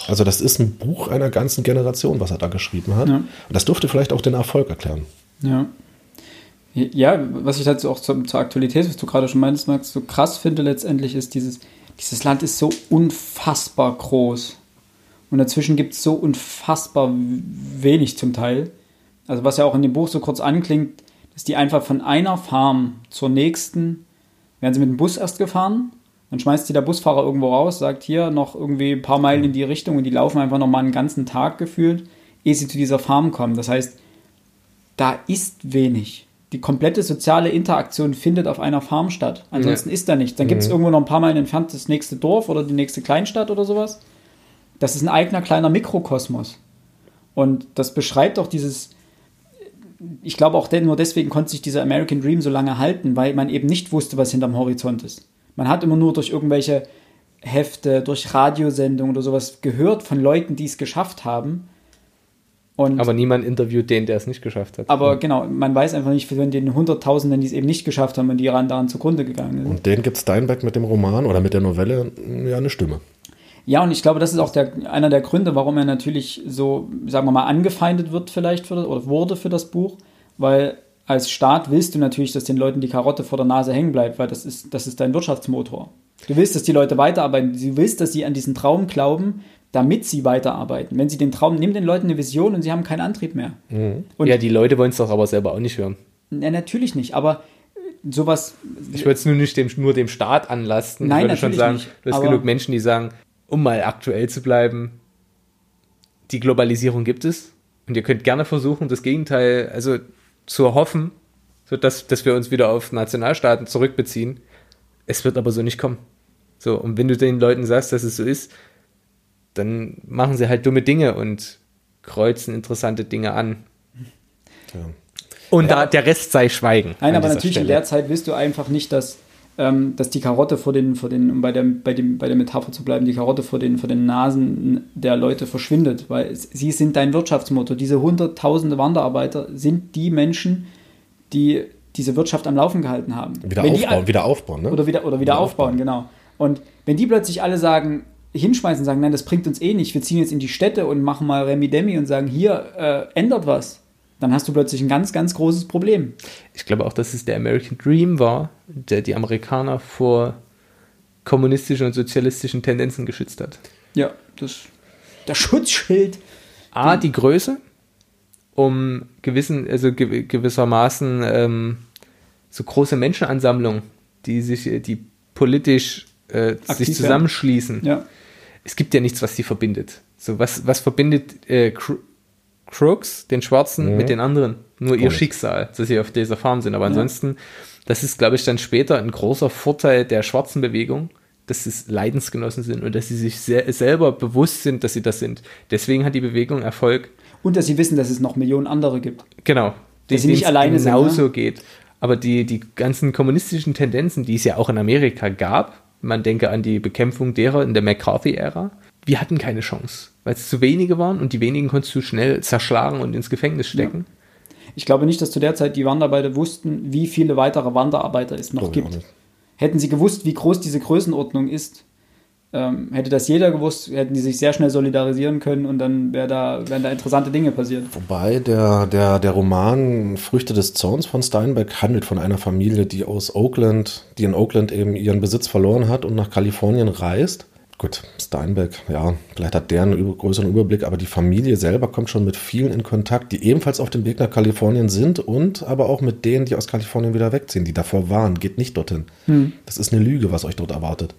S3: Also das ist ein Buch einer ganzen Generation, was er da geschrieben hat.
S1: Ja.
S3: Und das dürfte vielleicht auch den Erfolg erklären.
S1: Ja. Ja, was ich dazu auch zur, zur Aktualität, was du gerade schon meintest, Max, so krass finde letztendlich ist dieses, dieses Land ist so unfassbar groß. Und dazwischen gibt es so unfassbar wenig zum Teil. Also was ja auch in dem Buch so kurz anklingt, dass die einfach von einer Farm zur nächsten, werden sie mit dem Bus erst gefahren, dann schmeißt sie der Busfahrer irgendwo raus, sagt hier noch irgendwie ein paar Meilen in die Richtung und die laufen einfach nochmal einen ganzen Tag gefühlt, ehe sie zu dieser Farm kommen. Das heißt, da ist wenig. Die komplette soziale Interaktion findet auf einer Farm statt. Ansonsten ist da nichts. Dann gibt es irgendwo noch ein paar Meilen entfernt das nächste Dorf oder die nächste Kleinstadt oder sowas. Das ist ein eigener kleiner Mikrokosmos. Und das beschreibt auch dieses, ich glaube auch denn, nur deswegen konnte sich dieser American Dream so lange halten, weil man eben nicht wusste, was hinterm Horizont ist. Man hat immer nur durch irgendwelche Hefte, durch Radiosendungen oder sowas gehört von Leuten, die es geschafft haben. Und
S2: Aber niemand interviewt den, der es nicht geschafft hat.
S1: aber genau, man weiß einfach nicht von den Hunderttausenden, die es eben nicht geschafft haben und die daran, daran zugrunde gegangen sind.
S3: Und den gibt Steinbeck mit dem Roman oder mit der Novelle ja eine Stimme.
S1: Ja, und ich glaube, das ist auch der, einer der Gründe, warum er natürlich so, sagen wir mal, angefeindet wird vielleicht für oder wurde für das Buch, weil als Staat willst du natürlich, dass den Leuten die Karotte vor der Nase hängen bleibt, weil das ist, das ist dein Wirtschaftsmotor. Du willst, dass die Leute weiterarbeiten. Du willst, dass sie an diesen Traum glauben, damit sie weiterarbeiten. Wenn sie den Traum, nimm den Leuten eine Vision und sie haben keinen Antrieb mehr. Und
S2: ja, die Leute wollen es doch aber selber auch nicht hören.
S1: na, natürlich nicht, aber sowas,
S2: Ich würde es nur nicht dem, nur dem Staat anlasten.
S1: Nein,
S2: ich würde schon sagen,
S1: nicht.
S2: du hast genug Menschen, die sagen, um mal aktuell zu bleiben, die Globalisierung gibt es. Und ihr könnt gerne versuchen, das Gegenteil, also zu erhoffen, so dass, dass wir uns wieder auf Nationalstaaten zurückbeziehen. Es wird aber so nicht kommen. So, und wenn du den Leuten sagst, dass es so ist, dann machen sie halt dumme Dinge und kreuzen interessante Dinge an.
S3: Ja.
S2: Und da, der Rest sei Schweigen.
S1: Nein, aber natürlich in
S2: Stelle.
S1: der Zeit willst du einfach nicht, dass, ähm, dass die Karotte vor den, vor den, um bei der, bei, dem, bei der Metapher zu bleiben, die Karotte vor den, vor den Nasen der Leute verschwindet, weil es, sie sind dein Wirtschaftsmotor. Diese hunderttausende Wanderarbeiter sind die Menschen, die diese Wirtschaft am Laufen gehalten haben.
S3: Wieder
S1: Wenn die
S3: aufbauen,
S1: all-
S3: wieder aufbauen, ne?
S1: oder wieder, oder wieder
S3: Wieder
S1: aufbauen,
S3: aufbauen.
S1: genau. Und wenn die plötzlich alle sagen, hinschmeißen, sagen, nein, das bringt uns eh nicht, wir ziehen jetzt in die Städte und machen mal Remi Demi und sagen, hier, äh, ändert was, dann hast du plötzlich ein ganz, ganz großes Problem.
S2: Ich glaube auch, dass es der American Dream war, der die Amerikaner vor kommunistischen und sozialistischen Tendenzen geschützt hat.
S1: Ja, das, das Schutzschild.
S2: A, die Größe, um gewissen, also gew- gewissermaßen ähm, so große Menschenansammlungen, die sich, äh, die politisch äh, sich zusammenschließen.
S1: Ja.
S2: Es gibt ja nichts, was sie verbindet. So, was, was verbindet äh, Crooks, den Schwarzen,
S3: Mhm.
S2: mit den anderen? Nur ihr. Schicksal, dass sie auf dieser Farm sind. Aber ansonsten, das ist, glaube ich, dann später ein großer Vorteil der schwarzen Bewegung, dass es Leidensgenossen sind und dass sie sich se selber bewusst sind, dass sie das sind. Deswegen hat die Bewegung Erfolg.
S1: Und dass sie wissen, dass es noch Millionen andere gibt.
S2: Genau.
S1: Dass sie nicht alleine sind,
S2: genauso
S1: ne?
S2: geht. Aber die, die ganzen kommunistischen Tendenzen, die es ja auch in Amerika gab, man denke an die Bekämpfung derer in der McCarthy-Ära, wir hatten keine Chance, weil es zu wenige waren und die wenigen konntest du schnell zerschlagen und ins Gefängnis stecken.
S1: Ich glaube nicht, dass zu der Zeit die Wanderarbeiter wussten, wie viele weitere Wanderarbeiter es noch gibt. Hätten sie gewusst, wie groß diese Größenordnung ist, ähm, hätte das jeder gewusst, hätten die sich sehr schnell solidarisieren können und dann wär da, wären da interessante Dinge passiert.
S3: Wobei der, der, der Roman Früchte des Zorns von Steinbeck handelt von einer Familie, die aus Oakland, die in Oakland eben ihren Besitz verloren hat und nach Kalifornien reist. Gut, Steinbeck, ja, vielleicht hat der einen größeren Überblick, aber die Familie selber kommt schon mit vielen in Kontakt, die ebenfalls auf dem Weg nach Kalifornien sind und aber auch mit denen, die aus Kalifornien wieder wegziehen, die davor waren. Geht nicht dorthin.
S1: Hm.
S3: Das ist eine Lüge, was euch dort erwartet.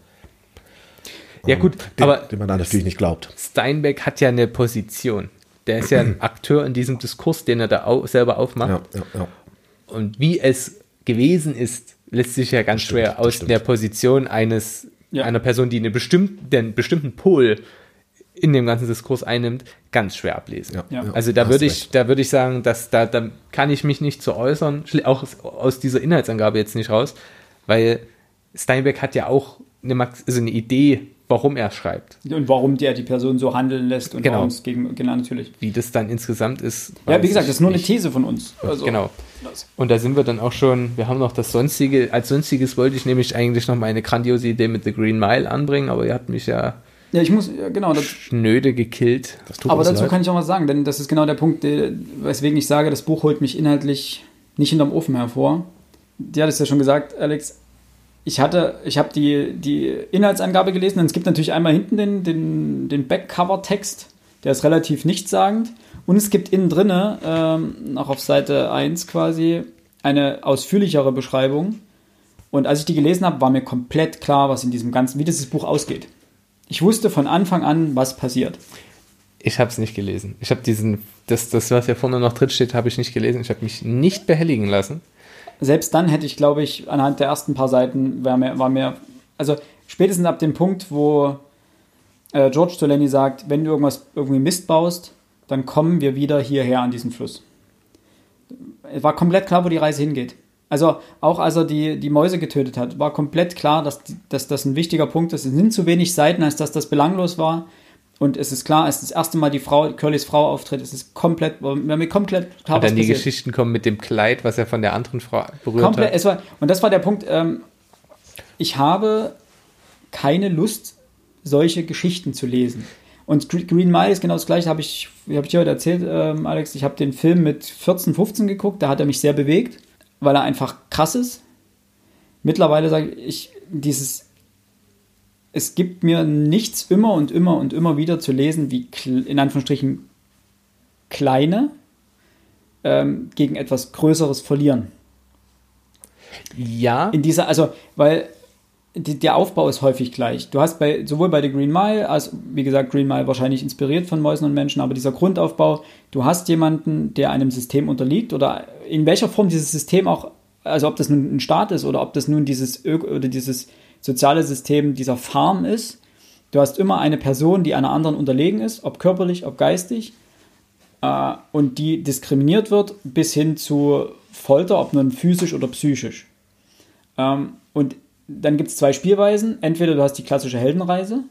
S2: Ja, gut,
S3: den,
S2: aber
S3: den man da natürlich nicht glaubt.
S2: Steinbeck hat ja eine Position. Der ist ja ein Akteur in diesem Diskurs, den er da au selber aufmacht.
S3: Ja, ja, ja.
S2: Und wie es gewesen ist, lässt sich ja ganz
S3: stimmt,
S2: schwer aus der Position eines
S1: Ja.
S2: einer Person, die eine bestimmte, den bestimmten Pol in dem ganzen Diskurs einnimmt, ganz schwer ablesen.
S3: Ja,
S1: Ja.
S2: Also da würde ich,
S3: recht.
S2: da würde ich sagen, dass da, da kann ich mich nicht zu äußern, auch aus- aus dieser Inhaltsangabe jetzt nicht raus, weil Steinbeck hat ja auch eine, Max also eine Idee, warum er schreibt.
S1: Und warum der die Person so handeln lässt und
S2: Genau.
S1: warum es gegen, genau, natürlich.
S2: Wie das dann insgesamt ist.
S1: Ja, wie gesagt, das ist nur eine. These von uns. Also,
S2: Genau.
S1: das-
S2: Und da sind wir dann auch schon, wir haben noch das Sonstige, als Sonstiges wollte ich nämlich eigentlich noch meine grandiose Idee mit The Green Mile anbringen, aber ihr habt mich ja
S1: Ja, ich muss, ja, genau. Das,
S2: schnöde gekillt.
S3: Das tut
S1: aber dazu
S3: leid.
S1: kann ich auch was sagen, denn das ist genau der Punkt, der, weswegen ich sage, das Buch holt mich inhaltlich nicht hinterm Ofen hervor. Die hat es ja schon gesagt, Alex. Ich hatte, ich habe die, die Inhaltsangabe gelesen und es gibt natürlich einmal hinten den, den, den Backcover-Text, der ist relativ nichtssagend. Und es gibt innen drinne, ähm, auch auf Seite 1 quasi, eine ausführlichere Beschreibung. Und als ich die gelesen habe, war mir komplett klar, was in diesem ganzen, wie dieses Buch ausgeht. Ich wusste von Anfang an, was passiert.
S2: Ich habe es nicht gelesen. Ich habe diesen, das, das, was hier vorne noch drin steht, habe ich nicht gelesen. Ich habe mich nicht behelligen lassen.
S1: Selbst dann hätte ich, glaube ich, anhand der ersten paar Seiten war mir, war mir also spätestens ab dem Punkt, wo äh, George Soleni sagt, wenn du irgendwas irgendwie Mist baust, dann kommen wir wieder hierher an diesen Fluss. Es war komplett klar, wo die Reise hingeht. Also auch als er die, die Mäuse getötet hat, war komplett klar, dass, dass das ein wichtiger Punkt ist. Es sind zu wenig Seiten, als dass das belanglos war. Und es ist klar, als das erste Mal die Frau, Curlys Frau auftritt, es ist komplett, war mir komplett klar,
S2: Und dann die
S1: passiert.
S2: Geschichten kommen mit dem Kleid, was er von der anderen Frau berührt
S1: Komplett,
S2: hat.
S1: es war, und das war der Punkt, ähm, ich habe keine Lust, solche Geschichten zu lesen. Und Gre- Green Mile ist genau das gleiche, habe ich, habe ich dir heute erzählt, ähm, Alex, ich habe den Film mit 14, 15 geguckt, da hat er mich sehr bewegt, weil er einfach krass ist. Mittlerweile sage ich, dieses, es gibt mir nichts immer und immer und immer wieder zu lesen, wie in Anführungsstrichen kleine ähm, gegen etwas Größeres verlieren
S2: Ja,
S1: in dieser, also, weil die, der Aufbau ist häufig gleich. Du hast bei, sowohl bei The Green Mile, als, wie gesagt, Green Mile wahrscheinlich inspiriert von Mäusen und Menschen, aber dieser Grundaufbau, du hast jemanden, der einem System unterliegt oder in welcher Form dieses System auch, also ob das nun ein Staat ist oder ob das nun dieses, Ö oder dieses soziale System dieser Farm ist, du hast immer eine Person, die einer anderen unterlegen ist, ob körperlich, ob geistig, äh, und die diskriminiert wird bis hin zu Folter, ob nun physisch oder psychisch. Ähm, und dann gibt es zwei Spielweisen. Entweder du hast die klassische Heldenreise,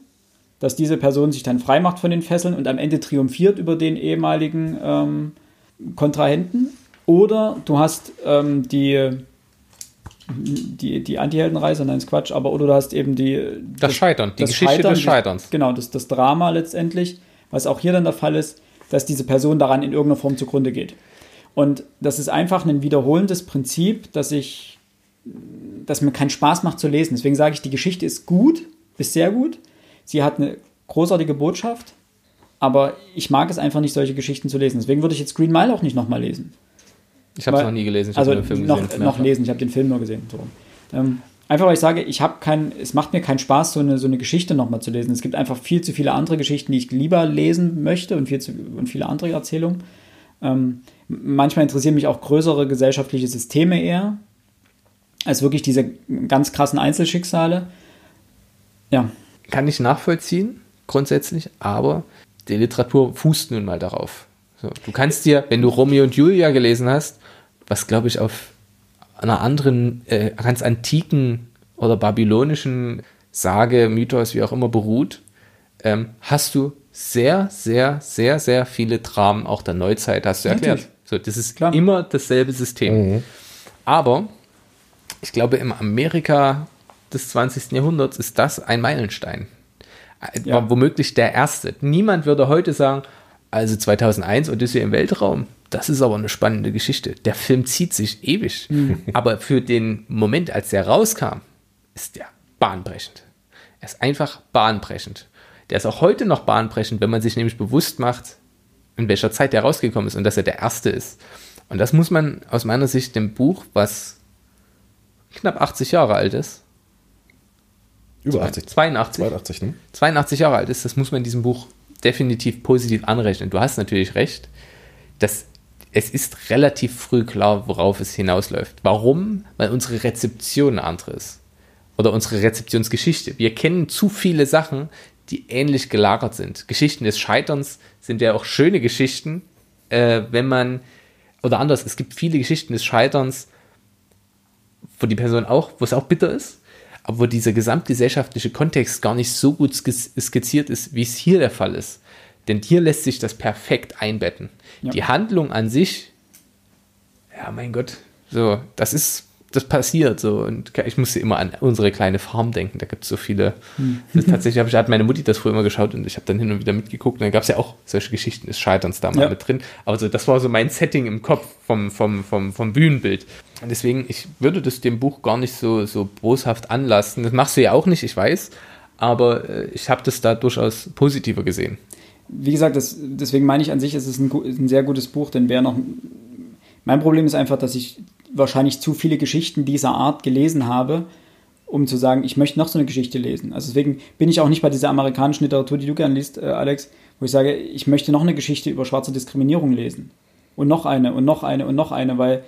S1: dass diese Person sich dann frei macht von den Fesseln und am Ende triumphiert über den ehemaligen ähm, Kontrahenten. Oder du hast ähm, die, die, die Anti-Heldenreise, nein, ist Quatsch, aber oder du hast eben die,
S2: das Scheitern, die
S1: das
S2: Geschichte
S1: Scheitern,
S2: des Scheiterns.
S1: Genau, das, das Drama letztendlich, was auch hier dann der Fall ist, dass diese Person daran in irgendeiner Form zugrunde geht. Und das ist einfach ein wiederholendes Prinzip, dass ich, dass mir keinen Spaß macht zu lesen. Deswegen sage ich, die Geschichte ist gut, ist sehr gut. Sie hat eine großartige Botschaft, aber ich mag es einfach nicht, solche Geschichten zu lesen. Deswegen würde ich jetzt Green Mile auch nicht nochmal lesen.
S2: Ich habe es noch nie gelesen, ich
S1: also
S2: den Film
S1: noch,
S2: gesehen.
S1: noch lesen, ich habe den Film nur gesehen. So. Ähm, einfach weil ich sage, ich habe kein, es macht mir keinen Spaß, so eine, so eine Geschichte nochmal zu lesen. Es gibt einfach viel zu viele andere Geschichten, die ich lieber lesen möchte und, viel zu, und viele andere Erzählungen. Ähm, manchmal interessieren mich auch größere gesellschaftliche Systeme eher, als wirklich diese ganz krassen Einzelschicksale. Ja,
S2: Kann ich nachvollziehen, grundsätzlich, aber die Literatur fußt nun mal darauf. So, du kannst dir, wenn du Romeo und Julia gelesen hast, was glaube ich auf einer anderen, äh, ganz antiken oder babylonischen Sage, Mythos, wie auch immer beruht, ähm, hast du sehr, sehr, sehr, sehr viele Dramen auch der Neuzeit, hast du erklärt.
S1: Natürlich.
S2: So, das ist
S1: Klar.
S2: immer dasselbe System. Aber ich glaube, im Amerika des 20. Jahrhunderts ist das ein Meilenstein. Äh, ja. Womöglich der erste. Niemand würde heute sagen, also 2001 Odyssey im Weltraum, das ist aber eine spannende Geschichte. Der Film zieht sich ewig. Mhm. Aber für den Moment, als der rauskam, ist der bahnbrechend. Er ist einfach bahnbrechend. Der ist auch heute noch bahnbrechend, wenn man sich nämlich bewusst macht, in welcher Zeit der rausgekommen ist und dass er der erste ist. Und das muss man aus meiner Sicht dem Buch, was knapp 80 Jahre alt ist,
S3: über 80.
S2: 82. 82, ne? 82 Jahre alt ist, das muss man diesem Buch definitiv positiv anrechnen. Du hast natürlich recht, dass es ist relativ früh klar, worauf es hinausläuft. Warum? Weil unsere Rezeption eine andere ist. Oder unsere Rezeptionsgeschichte. Wir kennen zu viele Sachen, die ähnlich gelagert sind. Geschichten des Scheiterns sind ja auch schöne Geschichten, äh, wenn man, oder anders, es gibt viele Geschichten des Scheiterns, wo die Person auch, wo es auch bitter ist, aber dieser gesamtgesellschaftliche Kontext gar nicht so gut skizziert ist, wie es hier der Fall ist. Denn hier lässt sich das perfekt einbetten. Ja. Die Handlung an sich, ja, mein Gott, so, das ist das passiert so. Und ich musste immer an unsere kleine Farm denken. Da gibt es so viele. Hm. tatsächlich ich, hat meine Mutti das früher immer geschaut und ich habe dann hin und wieder mitgeguckt. Und dann gab es ja auch solche Geschichten des Scheiterns da mal ja. mit drin. Aber so, das war so mein Setting im Kopf vom, vom, vom, vom Bühnenbild. Und deswegen, ich würde das dem Buch gar nicht so, so boshaft anlassen. Das machst du ja auch nicht, ich weiß. Aber äh, ich habe das da durchaus positiver gesehen.
S1: Wie gesagt, das, deswegen meine ich an sich, es ist ein, ein sehr gutes Buch, denn wer noch. Mein Problem ist einfach, dass ich wahrscheinlich zu viele Geschichten dieser Art gelesen habe, um zu sagen, ich möchte noch so eine Geschichte lesen. Also deswegen bin ich auch nicht bei dieser amerikanischen Literatur, die du gerne liest, äh, Alex, wo ich sage, ich möchte noch eine Geschichte über schwarze Diskriminierung lesen. Und noch eine und noch eine und noch eine, weil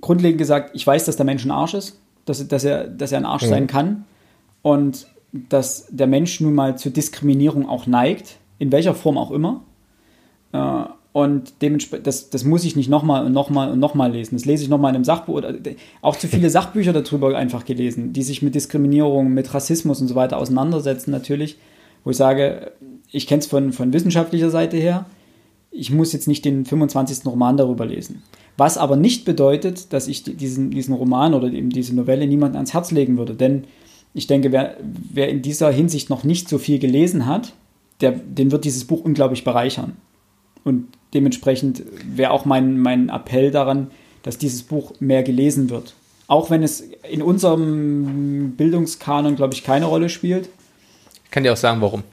S1: grundlegend gesagt, ich weiß, dass der Mensch ein Arsch ist, dass, dass, er, dass er ein Arsch mhm. sein kann und dass der Mensch nun mal zur Diskriminierung auch neigt, in welcher Form auch immer. Äh, und dementsprechend, das, das muss ich nicht nochmal und nochmal und nochmal lesen. Das lese ich nochmal in einem Sachbuch oder auch zu viele Sachbücher darüber einfach gelesen, die sich mit Diskriminierung, mit Rassismus und so weiter auseinandersetzen, natürlich. Wo ich sage, ich kenne es von, von wissenschaftlicher Seite her, ich muss jetzt nicht den 25. Roman darüber lesen. Was aber nicht bedeutet, dass ich diesen, diesen Roman oder eben diese Novelle niemandem ans Herz legen würde. Denn ich denke, wer, wer in dieser Hinsicht noch nicht so viel gelesen hat, der, den wird dieses Buch unglaublich bereichern. Und dementsprechend wäre auch mein, mein Appell daran, dass dieses Buch mehr gelesen wird. Auch wenn es in unserem Bildungskanon, glaube ich, keine Rolle spielt.
S2: Ich kann dir auch sagen, warum.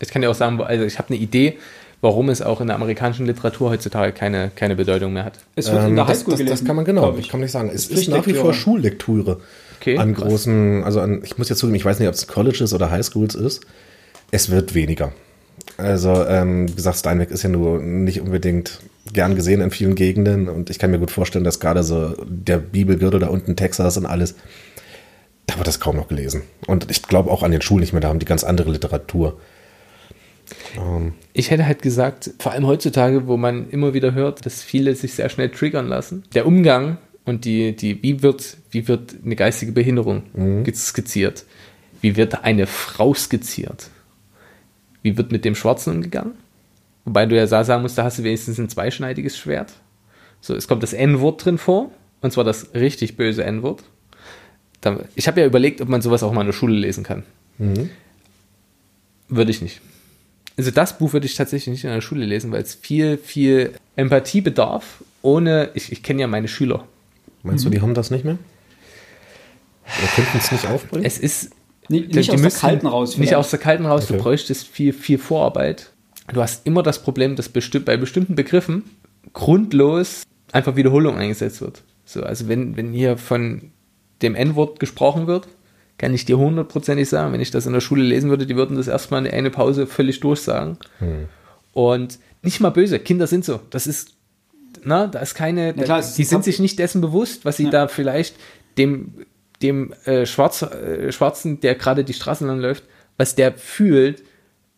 S2: Ich kann dir auch sagen, also ich habe eine Idee, warum es auch in der amerikanischen Literatur heutzutage keine, keine Bedeutung mehr hat.
S3: Es wird ähm, in der Highschool das, gelesen. Das kann man genau, ich. kann nicht sagen. Es ist nach wie vor Schullektüre. Okay, an großen, also an, ich muss jetzt zugeben, ich weiß nicht, ob es Colleges oder Highschools ist. Es wird weniger. Also, ähm, wie gesagt, Steinbeck ist ja nur nicht unbedingt gern gesehen in vielen Gegenden und ich kann mir gut vorstellen, dass gerade so der Bibelgürtel da unten, Texas und alles, da wird das kaum noch gelesen. Und ich glaube auch an den Schulen nicht mehr, da haben die ganz andere Literatur.
S2: Ähm. Ich hätte halt gesagt, vor allem heutzutage, wo man immer wieder hört, dass viele sich sehr schnell triggern lassen, der Umgang und die, die wie, wird, wie wird eine geistige Behinderung mhm. skizziert? Wie wird eine Frau skizziert? Wie wird mit dem Schwarzen umgegangen? Wobei du ja sagen musst, da hast du wenigstens ein zweischneidiges Schwert. So, es kommt das N-Wort drin vor, und zwar das richtig böse N-Wort. Ich habe ja überlegt, ob man sowas auch mal in der Schule lesen kann. Mhm. Würde ich nicht. Also das Buch würde ich tatsächlich nicht in der Schule lesen, weil es viel, viel Empathie bedarf, ohne, ich, ich kenne ja meine Schüler.
S3: Meinst mhm. du, die haben das nicht mehr? Oder könnten es nicht aufbringen?
S2: Es ist,
S1: nicht, nicht aus der Kalten raus.
S2: Vielleicht. Nicht aus der Kalten raus, okay. du bräuchtest viel, viel Vorarbeit. Du hast immer das Problem, dass bestimmt, bei bestimmten Begriffen grundlos einfach Wiederholung eingesetzt wird. So, also wenn, wenn hier von dem N-Wort gesprochen wird, kann ich dir hundertprozentig sagen, wenn ich das in der Schule lesen würde, die würden das erstmal in eine Pause völlig durchsagen. Hm. Und nicht mal böse, Kinder sind so. Das ist, na, da ist keine, ja, klar, die sind sich nicht dessen bewusst, was sie ja. da vielleicht dem dem äh, Schwarz, äh, Schwarzen, der gerade die Straßen lang läuft, was der fühlt,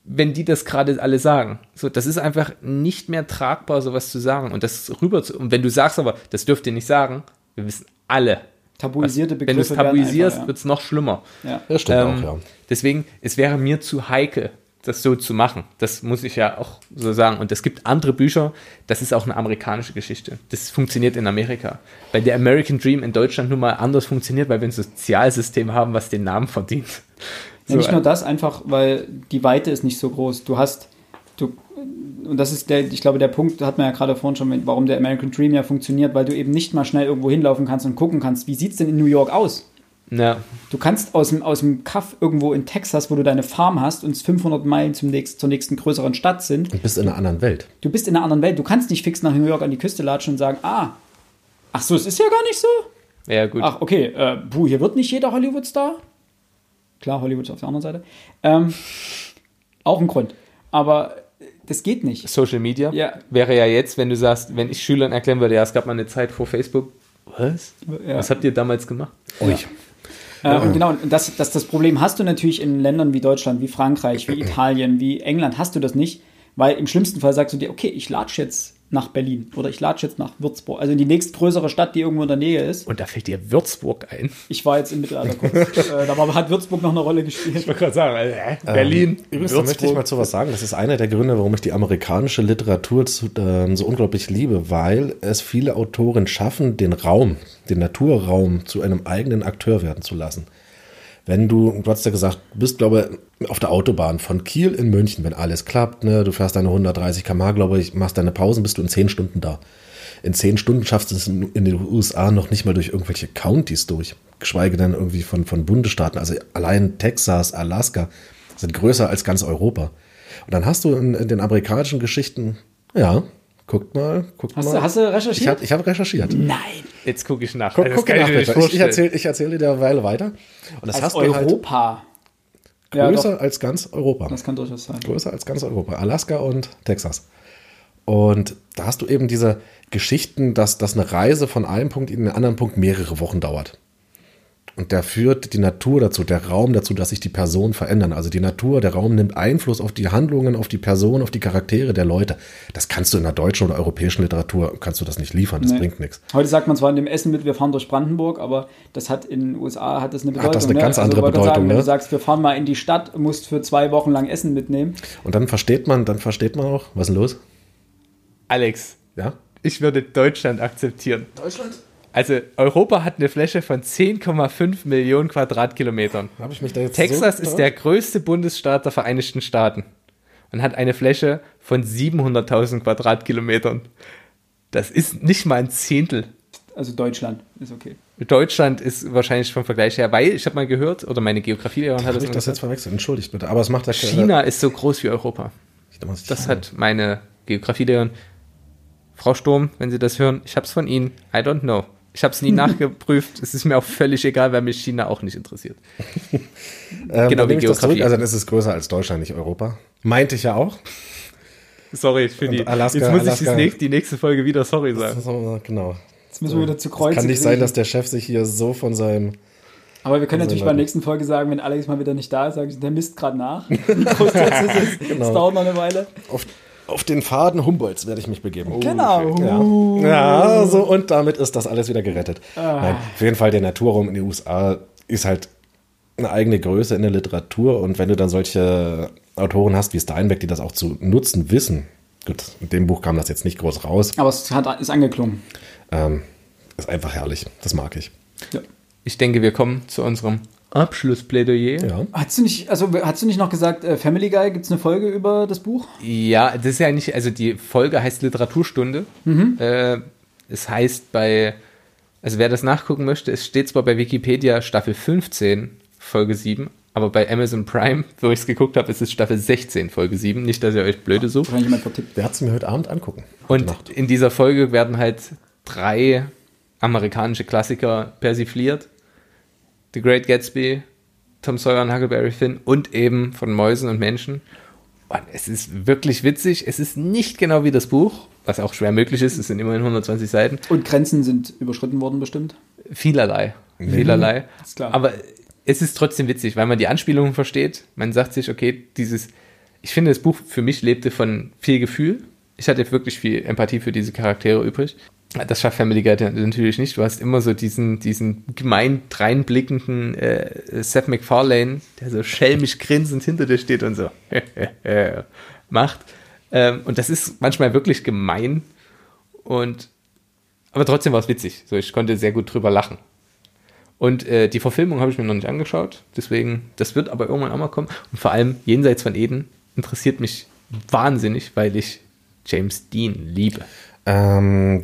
S2: wenn die das gerade alle sagen. So, das ist einfach nicht mehr tragbar, sowas zu sagen. Und das rüber zu, und wenn du sagst aber, das dürft ihr nicht sagen, wir wissen alle.
S1: Tabuisierte
S2: Begriffe. Wenn du es tabuisierst, ja. wird es noch schlimmer.
S3: Ja, das stimmt ähm, auch, ja.
S2: Deswegen, es wäre mir zu heikel, das so zu machen. Das muss ich ja auch so sagen. Und es gibt andere Bücher, das ist auch eine amerikanische Geschichte. Das funktioniert in Amerika. Weil der American Dream in Deutschland nun mal anders funktioniert, weil wir ein Sozialsystem haben, was den Namen verdient.
S1: Ja, nicht nur das, einfach, weil die Weite ist nicht so groß. Du hast, du, und das ist der, ich glaube, der Punkt, hat man ja gerade vorhin schon, warum der American Dream ja funktioniert, weil du eben nicht mal schnell irgendwo hinlaufen kannst und gucken kannst, wie sieht es denn in New York aus?
S2: Ja.
S1: Du kannst aus dem, aus dem Kaff irgendwo in Texas, wo du deine Farm hast und es 500 Meilen zum nächsten, zur nächsten größeren Stadt sind,
S3: Und bist in einer anderen Welt.
S1: du bist in einer anderen Welt. Du kannst nicht fix nach New York an die Küste latschen und sagen, ah, ach so, es ist ja gar nicht so.
S2: Ja, gut.
S1: Ach, okay, äh, puh, hier wird nicht jeder Hollywood-Star. Klar, Hollywood ist auf der anderen Seite. Ähm, auch ein Grund. Aber das geht nicht.
S2: Social Media
S1: Ja.
S2: wäre ja jetzt, wenn du sagst, wenn ich Schülern erklären würde, ja, es gab mal eine Zeit vor Facebook. Was?
S1: Ja.
S2: Was habt ihr damals gemacht?
S3: Ui.
S1: Äh, und genau, das, das, das Problem hast du natürlich in Ländern wie Deutschland, wie Frankreich, wie Italien, wie England, hast du das nicht, weil im schlimmsten Fall sagst du dir, okay, ich latsche jetzt nach Berlin oder ich latsche jetzt nach Würzburg, also in die nächstgrößere Stadt, die irgendwo in der Nähe ist.
S2: Und da fällt dir Würzburg ein.
S1: Ich war jetzt im Mittelalter kurz. äh, da war, hat Würzburg noch eine Rolle gespielt.
S2: wollte gerade sagen, äh, Berlin,
S3: Übrigens, da möchte ich mal zu was sagen. Das ist einer der Gründe, warum ich die amerikanische Literatur zu, ähm, so unglaublich liebe, weil es viele Autoren schaffen, den Raum, den Naturraum zu einem eigenen Akteur werden zu lassen. Wenn du, du hast ja gesagt, bist, glaube ich, auf der Autobahn von Kiel in München, wenn alles klappt, ne, du fährst deine 130 km/h, glaube ich, machst deine Pausen, bist du in 10 Stunden da. In 10 Stunden schaffst du es in den USA noch nicht mal durch irgendwelche Countys durch, geschweige denn irgendwie von, von Bundesstaaten. Also allein Texas, Alaska sind größer als ganz Europa. Und dann hast du in, in den amerikanischen Geschichten, ja, guckt mal, guckt
S1: Hast
S3: mal.
S1: du, hast du recherchiert?
S3: ich habe ich hab recherchiert.
S1: Nein.
S2: Jetzt gucke ich nach.
S3: Guck,
S2: Das
S3: guck nach. Ich, ich erzähle ich erzähl dir derweil weiter. Und das
S1: Als
S3: hast du halt
S1: Europa. ja,
S3: größer
S1: doch,
S3: als ganz Europa.
S1: das kann durchaus sein.
S3: größer als ganz Europa, Alaska und Texas. Und da hast du eben diese Geschichten, dass, dass eine Reise von einem Punkt in den anderen Punkt mehrere Wochen dauert. Und da führt die Natur dazu, der Raum dazu, dass sich die Personen verändern. Also die Natur, der Raum nimmt Einfluss auf die Handlungen, auf die Personen, auf die Charaktere der Leute. Das kannst du in der deutschen oder europäischen Literatur, kannst du das nicht liefern, das
S1: Nee.
S3: bringt nichts.
S1: Heute sagt man zwar in dem Essen mit, wir fahren durch Brandenburg, aber das hat in den USA hat das eine Bedeutung.
S3: Hat das eine
S1: ne?
S3: ganz andere
S1: wollte gerade
S3: Bedeutung,
S1: Wenn
S3: ne?
S1: du sagst, wir fahren mal in die Stadt, musst für zwei Wochen lang Essen mitnehmen.
S3: Und dann versteht man, dann versteht man auch, was ist denn los?
S2: Alex,
S3: Ja?
S2: ich würde Deutschland akzeptieren. Deutschland? Also Europa hat eine Fläche von 10,5 Millionen Quadratkilometern.
S3: Habe ich mich da jetzt
S2: Texas
S3: so
S2: ist der größte Bundesstaat der Vereinigten Staaten und hat eine Fläche von 700.000 Quadratkilometern. Das ist nicht mal ein Zehntel.
S1: Also Deutschland ist okay.
S2: Deutschland ist wahrscheinlich vom Vergleich her, weil ich habe mal gehört, oder meine Geografielehrerin hat das
S3: ich das jetzt verwechselt? Entschuldigt bitte. Aber es macht ja
S2: China ist so groß wie Europa.
S3: Das
S2: Das hat meine Geografielehrerin. Frau Sturm, wenn Sie das hören, ich habe es von Ihnen. I don't know. Ich habe es nie nachgeprüft. Es ist mir auch völlig egal, weil mich China auch nicht interessiert.
S3: Ähm,
S2: Genau, wie
S3: das
S2: Geografie.
S3: zurück. Also dann ist es größer als Deutschland, nicht Europa. Meinte ich ja auch.
S2: Sorry für die.
S3: Alaska-
S2: jetzt muss ich
S3: Alaska-
S2: das nächste, die nächste Folge wieder sorry sagen.
S3: So, Genau.
S1: Jetzt müssen wir wieder zu Kreuze
S3: Kann nicht
S1: kriegen.
S3: sein, dass der Chef sich hier so von seinem.
S1: Aber wir können
S3: Also
S1: natürlich bei der nächsten Folge sagen, wenn Alex mal wieder nicht da ist, sage ich, der misst gerade nach. Wie groß das ist.
S3: Genau.
S1: Das dauert noch eine Weile.
S3: Auf, auf den Faden Humboldts werde ich mich begeben.
S1: Genau.
S3: Ja. ja, so und damit ist das alles wieder gerettet. Nein, auf jeden Fall der Naturraum in den USA ist halt eine eigene Größe in der Literatur und wenn du dann solche Autoren hast wie Steinbeck, die das auch zu nutzen wissen, gut, in dem Buch kam das jetzt nicht groß raus,
S1: Aber es hat, ist angeklungen.
S3: ähm, ist einfach herrlich. Das mag ich.
S1: Ja.
S2: Ich denke, wir kommen zu unserem Abschlussplädoyer.
S3: Ja.
S1: Hast du nicht, also hast du nicht noch gesagt, äh, Family Guy, gibt es eine Folge über das Buch?
S2: Ja, das ist ja nicht, also die Folge heißt Literaturstunde. Äh, es heißt bei, also wer das nachgucken möchte, es steht zwar bei Wikipedia Staffel 15, Folge 7, aber bei Amazon Prime, wo ich es geguckt habe, ist es Staffel 16, Folge 7. Nicht, dass ihr euch blöde sucht.
S1: Wahrscheinlich jemand vertippt.
S3: Wer hat es mir heute Abend angucken? Heute
S2: Und
S3: Nacht.
S2: in dieser Folge werden halt drei amerikanische Klassiker persifliert. The Great Gatsby, Tom Sawyer und Huckleberry Finn und eben von Mäusen und Menschen. Und es ist wirklich witzig. Es ist nicht genau wie das Buch, was auch schwer möglich ist. Es sind immerhin 120 Seiten.
S1: Und Grenzen sind überschritten worden bestimmt.
S2: Vielerlei. Vielerlei.
S1: Ist klar.
S2: Aber es ist trotzdem witzig, weil man die Anspielungen versteht. Man sagt sich, okay, dieses, ich finde, das Buch für mich lebte von viel Gefühl. Ich hatte wirklich viel Empathie für diese Charaktere übrig. Das schafft Family Guy natürlich nicht. Du hast immer so diesen, diesen gemein dreinblickenden äh, Seth MacFarlane, der so schelmisch grinsend hinter dir steht und so macht. Ähm, und das ist manchmal wirklich gemein. Und aber trotzdem war es witzig. So, ich konnte sehr gut drüber lachen. Und äh, die Verfilmung habe ich mir noch nicht angeschaut. Deswegen, das wird aber irgendwann auch mal kommen. Und vor allem, jenseits von Eden interessiert mich wahnsinnig, weil ich James Dean liebe.
S3: Ähm,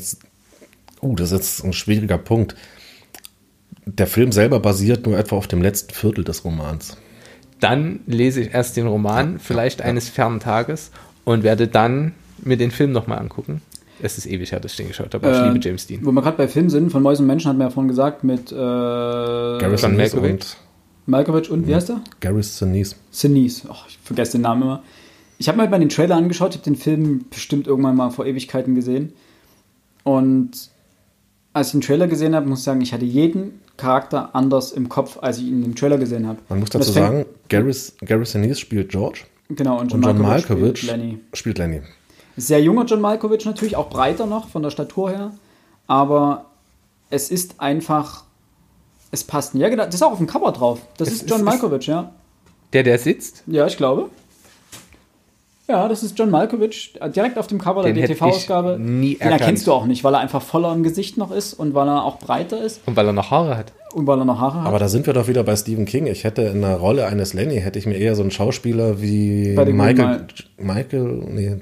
S3: uh, das ist jetzt ein schwieriger Punkt. Der Film selber basiert nur etwa auf dem letzten Viertel des Romans.
S2: Dann lese ich erst den Roman, vielleicht eines fernen Tages, und werde dann mir den Film nochmal angucken. Es ist ewig her, dass ich den geschaut habe, aber ich
S1: Äh,
S2: liebe James Dean.
S1: Wo wir gerade bei Filmen sind, von Mäusen und Menschen hatten wir ja vorhin gesagt, mit äh,
S3: Garrison
S2: Malkovich.
S3: und
S1: Malkovich und wie heißt er?
S3: Garrison Sinise.
S1: Sinise. Ach, ich vergesse den Namen immer. Ich habe mir halt mal den Trailer angeschaut, ich habe den Film bestimmt irgendwann mal vor Ewigkeiten gesehen. Und als ich den Trailer gesehen habe, muss ich sagen, ich hatte jeden Charakter anders im Kopf, als ich ihn im Trailer gesehen habe.
S3: Man muss dazu sagen, Garris, Garrison Sinise spielt George
S1: Genau, und John,
S3: und John
S1: Malkovich,
S3: Malkovich
S1: spielt Lenny.
S3: spielt Lenny.
S1: Sehr junger John Malkovich natürlich, auch breiter noch von der Statur her. Aber es ist einfach, es passt. Ja, genau, das ist auch auf dem Cover drauf. Das
S2: Es
S1: ist John
S2: ist-
S1: Malkovich, ja.
S2: Der, der sitzt,
S1: Ja, ich glaube. Ja, das ist John Malkovich, direkt auf dem Cover
S2: Den
S1: der DTV-Ausgabe.
S2: nie
S1: Den
S2: erkannt.
S1: erkennst du auch nicht, weil er einfach voller im Gesicht noch ist und weil er auch breiter ist
S2: und weil er noch Haare hat.
S1: und weil er noch Haare hat.
S3: Aber da sind wir doch wieder bei Stephen King. Ich hätte in der Rolle eines Lenny, hätte ich mir eher so einen Schauspieler wie
S1: Bei den
S3: Michael, Michael, nee,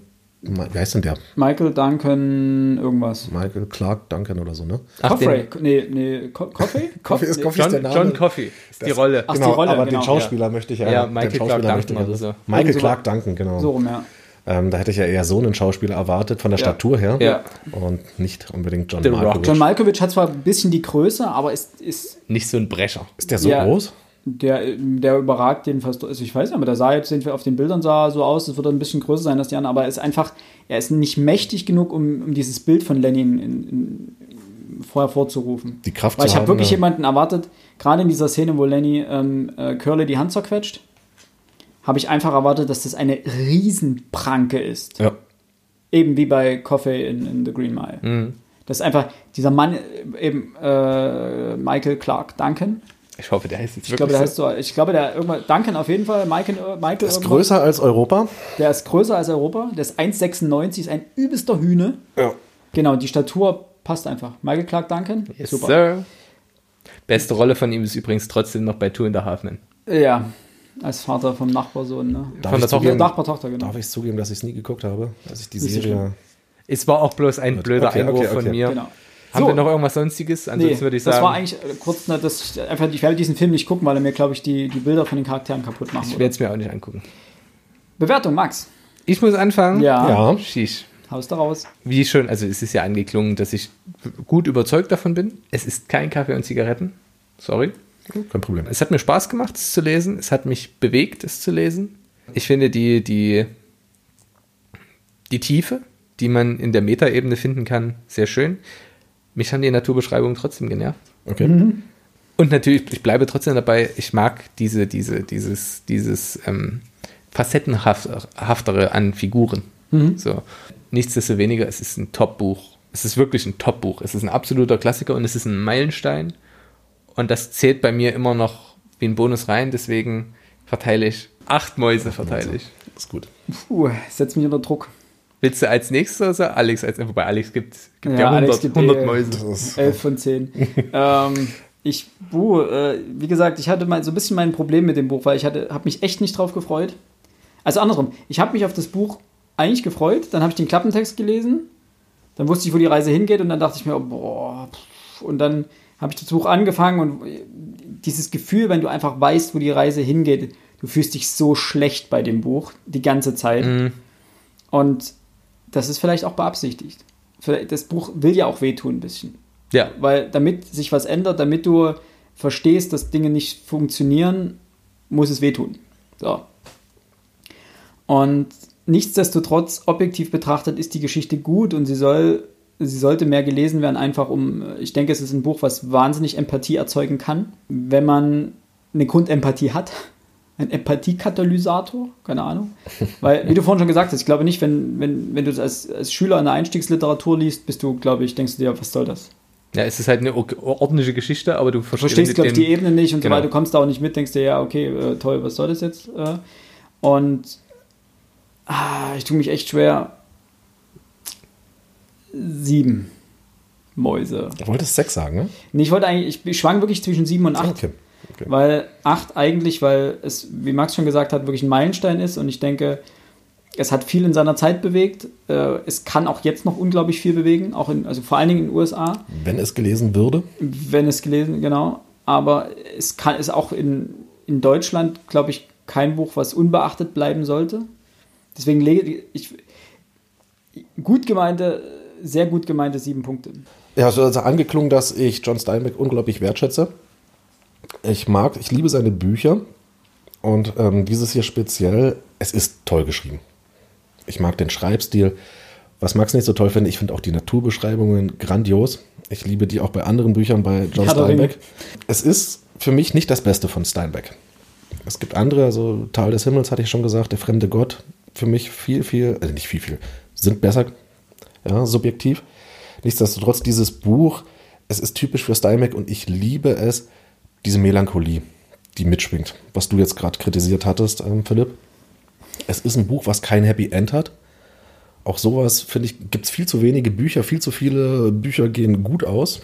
S3: wie heißt denn der?
S1: Michael Duncan irgendwas.
S3: Michael Clark Duncan oder so, ne?
S2: Ach,
S1: Coffey. Nee, nee, Co Coffey?
S3: Coffey ist
S1: Nee.
S3: Coffey.
S2: John,
S3: der Name?
S2: John Coffey ist die
S3: Das-
S2: Rolle.
S1: Ach, die Rolle,
S3: aber
S1: genau.
S3: den Schauspieler möchte ich ja.
S2: Ja,
S3: den
S2: Michael
S3: Schauspieler
S2: Clark
S3: möchte ich
S2: Duncan
S3: ja-
S2: oder so.
S3: Michael
S1: so-
S3: Clark Duncan, genau.
S1: So rum, ja.
S3: Ähm, da hätte ich ja eher so einen Schauspieler erwartet, von der
S1: Ja.
S3: Statur her.
S2: Ja.
S3: Und nicht unbedingt John. Malkovich.
S1: John Malkovich hat zwar ein bisschen die Größe, aber ist, ist
S2: Nicht so ein Brecher.
S3: ist der so
S1: Ja.
S3: groß?
S1: Der, der überragt den fast. Also ich weiß nicht, aber der sah jetzt den- auf den Bildern sah so aus, es wird ein bisschen größer sein als die anderen, aber er ist einfach, er ist nicht mächtig genug, um, um dieses Bild von Lenin in, in, vorher vorzurufen.
S3: Die Kraft
S1: Weil ich habe wirklich
S3: ja.
S1: jemanden erwartet, gerade in dieser Szene, wo Lenny ähm, äh, Curly die Hand zerquetscht, habe ich einfach erwartet, dass das eine Riesenpranke ist.
S3: Ja.
S1: Eben wie bei Coffee in, in The Green Mile.
S2: Mhm.
S1: Das ist einfach dieser Mann, äh, eben äh, Michael Clark Duncan.
S2: Ich hoffe, der heißt jetzt
S1: Ich glaube,
S2: wirklich
S1: der heißt so, ich glaube, der irgendwann, Duncan auf jeden Fall, Michael, äh, Michael
S3: Ist
S1: irgendwas.
S3: größer als Europa.
S1: Der ist größer als Europa, der ist 1,96, ist ein übelster Hühne.
S3: Ja.
S1: Genau, die Statur passt einfach. Michael Clark Duncan,
S2: Yes,
S1: super.
S2: Sir. Beste Rolle von ihm ist übrigens trotzdem noch bei Two in the Half Men.
S1: Ja, als Vater vom Nachbarsohn, ne?
S3: Darf
S2: Von
S3: ich
S2: der
S3: zugeben,
S1: Nachbartochter, genau.
S3: darf ich zugeben, dass ich es nie geguckt habe? Dass ich die Serie.
S2: Es war auch bloß ein blöder
S3: Okay,
S2: Einwurf
S3: okay,
S2: von
S3: okay.
S2: mir.
S1: Genau.
S2: Haben
S1: So.
S2: wir noch irgendwas Sonstiges? Ansonsten
S1: Nee,
S2: würde ich
S1: das
S2: sagen,
S1: war eigentlich äh, kurz, ne, dass ich einfach, ich werde diesen Film nicht gucken, weil er mir, glaube ich, die, die Bilder von den Charakteren kaputt machen
S2: ich werde es mir auch nicht angucken.
S1: Bewertung, Max.
S2: Ich muss anfangen.
S1: Ja.
S3: Ja.
S2: Sheesh.
S1: Haus da raus.
S2: Wie schon, also es ist ja angeklungen, dass ich gut überzeugt davon bin. Es ist kein Kaffee und Zigaretten. Sorry.
S3: Kein Problem.
S2: Es hat mir Spaß gemacht, es zu lesen. Es hat mich bewegt, es zu lesen. Ich finde die, die, die Tiefe, die man in der Metaebene finden kann, sehr schön. Mich haben die Naturbeschreibungen trotzdem genervt.
S3: Okay.
S2: Und natürlich, ich bleibe trotzdem dabei, ich mag diese, diese, dieses, dieses ähm, Facettenhaftere an Figuren. So. Nichtsdestoweniger, es ist ein Top-Buch. Es ist wirklich ein Top-Buch. Es ist ein absoluter Klassiker und es ist ein Meilenstein. Und das zählt bei mir immer noch wie ein Bonus rein, deswegen verteile ich acht Mäuse, verteile ich.
S3: Ist gut.
S1: Puh, setzt mich unter Druck.
S2: Willst du als nächstes oder so Alex? Als, wobei Alex gibt, gibt ja,
S1: Ja,
S2: 100,
S1: Alex gibt
S2: 100
S1: eh-
S2: Mäuse.
S3: Das ist,
S1: 11 von 10. ähm, ich, buh, äh, wie gesagt, ich hatte mal so ein bisschen mein Problem mit dem Buch, weil ich hatte, habe mich echt nicht drauf gefreut. Also andersrum, ich habe mich auf das Buch eigentlich gefreut, dann habe ich den Klappentext gelesen, dann wusste ich, wo die Reise hingeht und dann dachte ich mir, oh, boah, pff, und dann habe ich das Buch angefangen und dieses Gefühl, wenn du einfach weißt, wo die Reise hingeht, du fühlst dich so schlecht bei dem Buch die ganze Zeit.
S2: Mhm.
S1: Und das ist vielleicht auch beabsichtigt. Das Buch will ja auch wehtun ein bisschen.
S2: Ja,
S1: Weil damit sich was ändert, damit du verstehst, dass Dinge nicht funktionieren, muss es wehtun. So. Und nichtsdestotrotz, objektiv betrachtet, ist die Geschichte gut und sie soll, sie sollte mehr gelesen werden, einfach um, ich denke, es ist ein Buch, was wahnsinnig Empathie erzeugen kann, wenn man eine Grundempathie hat. Ein Empathiekatalysator, keine Ahnung. Weil, wie du vorhin schon gesagt hast, ich glaube nicht, wenn, wenn, wenn du das als, als Schüler eine Einstiegsliteratur liest, bist du, glaube ich, denkst du dir, was soll das?
S2: ja, es ist halt eine ordentliche Geschichte, aber du
S1: Du verstehst, glaube ich, die Ebene nicht und
S2: Genau.
S1: so weiter. Du kommst da auch nicht mit, denkst dir, ja, okay, äh, toll, was soll das jetzt? Äh, und ah, ich tue mich echt schwer. Sieben. Mäuse.
S3: Du wolltest sechs sagen, ne?
S1: Nee, ich wollte eigentlich, ich, ich schwang wirklich zwischen sieben und acht.
S3: Okay. Okay.
S1: Weil acht eigentlich, weil es, wie Max schon gesagt hat, wirklich ein Meilenstein ist und ich denke, es hat viel in seiner Zeit bewegt. Äh, es kann auch jetzt noch unglaublich viel bewegen, auch in, also vor allen Dingen in den USA,
S3: Wenn es gelesen würde.
S1: wenn es gelesen, genau. Aber es kann ist auch in, in Deutschland, glaube ich, kein Buch, was unbeachtet bleiben sollte. Deswegen lege ich gut gemeinte, sehr gut gemeinte sieben Punkte.
S3: Ja, es ist also angeklungen, dass ich John Steinbeck unglaublich wertschätze. Ich mag, ich liebe seine Bücher. Und ähm, dieses hier speziell, es ist toll geschrieben. Ich mag den Schreibstil. Was Max nicht so toll finde, ich finde auch die Naturbeschreibungen grandios. Ich liebe die auch bei anderen Büchern bei John. Steinbeck. Es ist für mich nicht das Beste von Steinbeck. Es gibt andere, also Tal des Himmels hatte ich schon gesagt, der fremde Gott, für mich viel, viel, also nicht viel, viel, sind besser, ja, subjektiv. Nichtsdestotrotz, dieses Buch, es ist typisch für Steinbeck und ich liebe es, diese Melancholie, die mitschwingt, was du jetzt gerade kritisiert hattest, ähm, Philipp. Es ist ein Buch, was kein Happy End hat. Auch sowas, finde ich, gibt es viel zu wenige Bücher, viel zu viele Bücher gehen gut aus.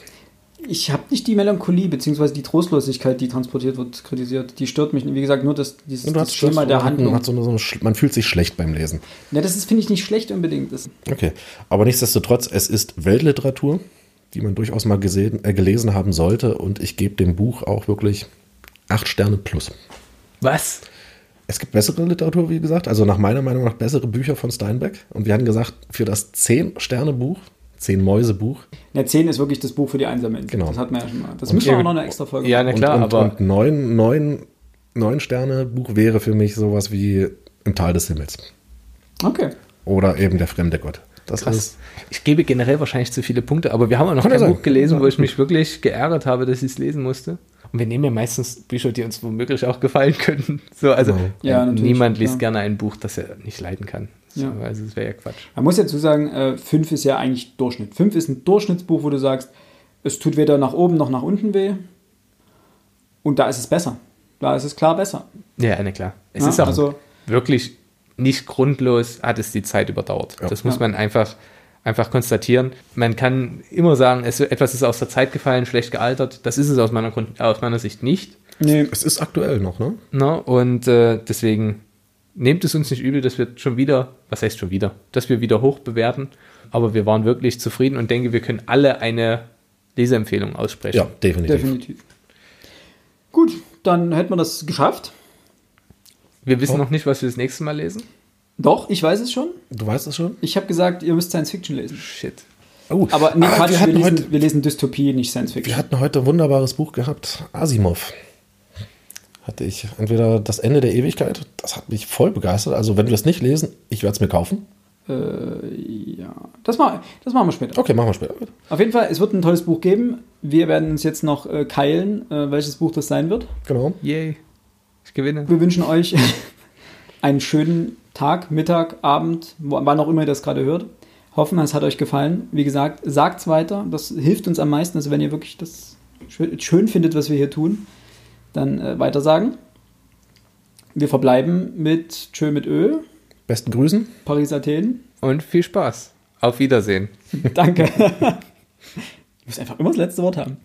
S1: Ich habe nicht die Melancholie bzw. die Trostlosigkeit, die transportiert wird, kritisiert. Die stört mich. Wie gesagt, nur das, dieses,
S3: du
S1: das Schema der Handlung.
S3: So eine, so eine, man fühlt sich schlecht beim Lesen.
S1: Ja, das ist, finde ich, nicht schlecht unbedingt. Das,
S3: Okay, aber nichtsdestotrotz, es ist Weltliteratur, die man durchaus mal gesehen, äh, gelesen haben sollte und ich gebe dem Buch auch wirklich acht Sterne plus.
S2: Was?
S3: Es gibt bessere Literatur, wie gesagt, also nach meiner Meinung nach bessere Bücher von Steinbeck und wir hatten gesagt, für das 10-Sterne-Buch, 10-Mäuse-Buch
S1: ja, 10 ist wirklich das Buch für die Einsamen.
S3: Genau.
S1: Das hatten wir ja schon mal. Das
S3: Und
S1: müssen wir auch noch eine extra Folge
S2: Ja, na klar,
S3: und,
S2: aber
S3: und 9, 9, 9 Sterne-Buch wäre für mich sowas wie Im Tal des Himmels
S1: Okay.
S3: oder eben Der fremde Gott. Das
S2: krass.
S3: ist
S2: Ich gebe generell wahrscheinlich zu viele Punkte, aber wir haben auch noch
S3: ja
S2: kein
S3: sein.
S2: Buch gelesen, wo
S3: Ja.
S2: ich mich wirklich geärgert habe, dass ich es lesen musste. Und wir nehmen ja meistens Bücher, die uns womöglich auch gefallen könnten. So, also.
S1: Ja,
S2: äh, niemand liest
S1: klar.
S2: gerne ein Buch, das er nicht leiden kann. So,
S1: Ja.
S2: Also das wäre ja Quatsch.
S1: Man muss dazu sagen, 5 ist ja eigentlich Durchschnitt. 5 ist ein Durchschnittsbuch, wo du sagst, es tut weder nach oben noch nach unten weh. Und da ist es besser. Da ist es klar besser.
S2: Ja, na klar. Es
S1: Ja,
S2: ist auch
S1: also-
S2: wirklich nicht grundlos, hat es die Zeit überdauert.
S3: Ja.
S2: Das muss
S1: Ja.
S2: man einfach, einfach konstatieren. Man kann immer sagen, es, etwas ist aus der Zeit gefallen, schlecht gealtert. Das ist es aus meiner, Grund- aus meiner Sicht nicht.
S1: Nee.
S3: es ist aktuell noch, ne?
S2: Ne? Und äh, deswegen nehmt es uns nicht übel, dass wir schon wieder, was heißt schon wieder, dass wir wieder hoch bewerten. Aber wir waren wirklich zufrieden und denke, wir können alle eine Leseempfehlung aussprechen.
S3: Ja, definitiv.
S1: Definitiv. Gut, dann hätten wir das geschafft.
S2: Wir wissen
S3: Oh.
S2: noch nicht, was wir das nächste Mal lesen.
S1: Doch, ich weiß es schon.
S3: Du weißt es schon?
S1: Ich habe gesagt, ihr müsst Science Fiction lesen.
S2: Shit.
S3: Oh,
S1: Aber nee,
S3: ah,
S1: Quatsch,
S3: wir,
S1: wir, lesen,
S3: heute,
S1: wir lesen Dystopie, nicht Science Fiction.
S3: wir hatten heute ein wunderbares Buch gehabt, Asimov. Hatte ich entweder das Ende der Ewigkeit, das hat mich voll begeistert. Also, wenn wir es nicht lesen, ich werde es mir kaufen.
S1: Äh, ja, das, mal, das machen wir später.
S3: Okay, machen wir später.
S1: Auf jeden Fall, es wird ein tolles Buch geben. Wir werden uns jetzt noch äh, keilen, äh, welches Buch das sein wird.
S3: Genau.
S2: Yay. Gewinne.
S1: Wir wünschen euch einen schönen Tag, Mittag, Abend, wann auch immer ihr das gerade hört. Hoffen, es hat euch gefallen. Wie gesagt, sagt es weiter. Das hilft uns am meisten. Also wenn ihr wirklich das schön, schön findet, was wir hier tun, dann äh, weitersagen. Wir verbleiben mit Tschö mit Ö,
S3: Besten Grüßen.
S1: Paris, Athen.
S2: Und viel Spaß. Auf Wiedersehen.
S1: Danke. Du musst einfach immer das letzte Wort haben.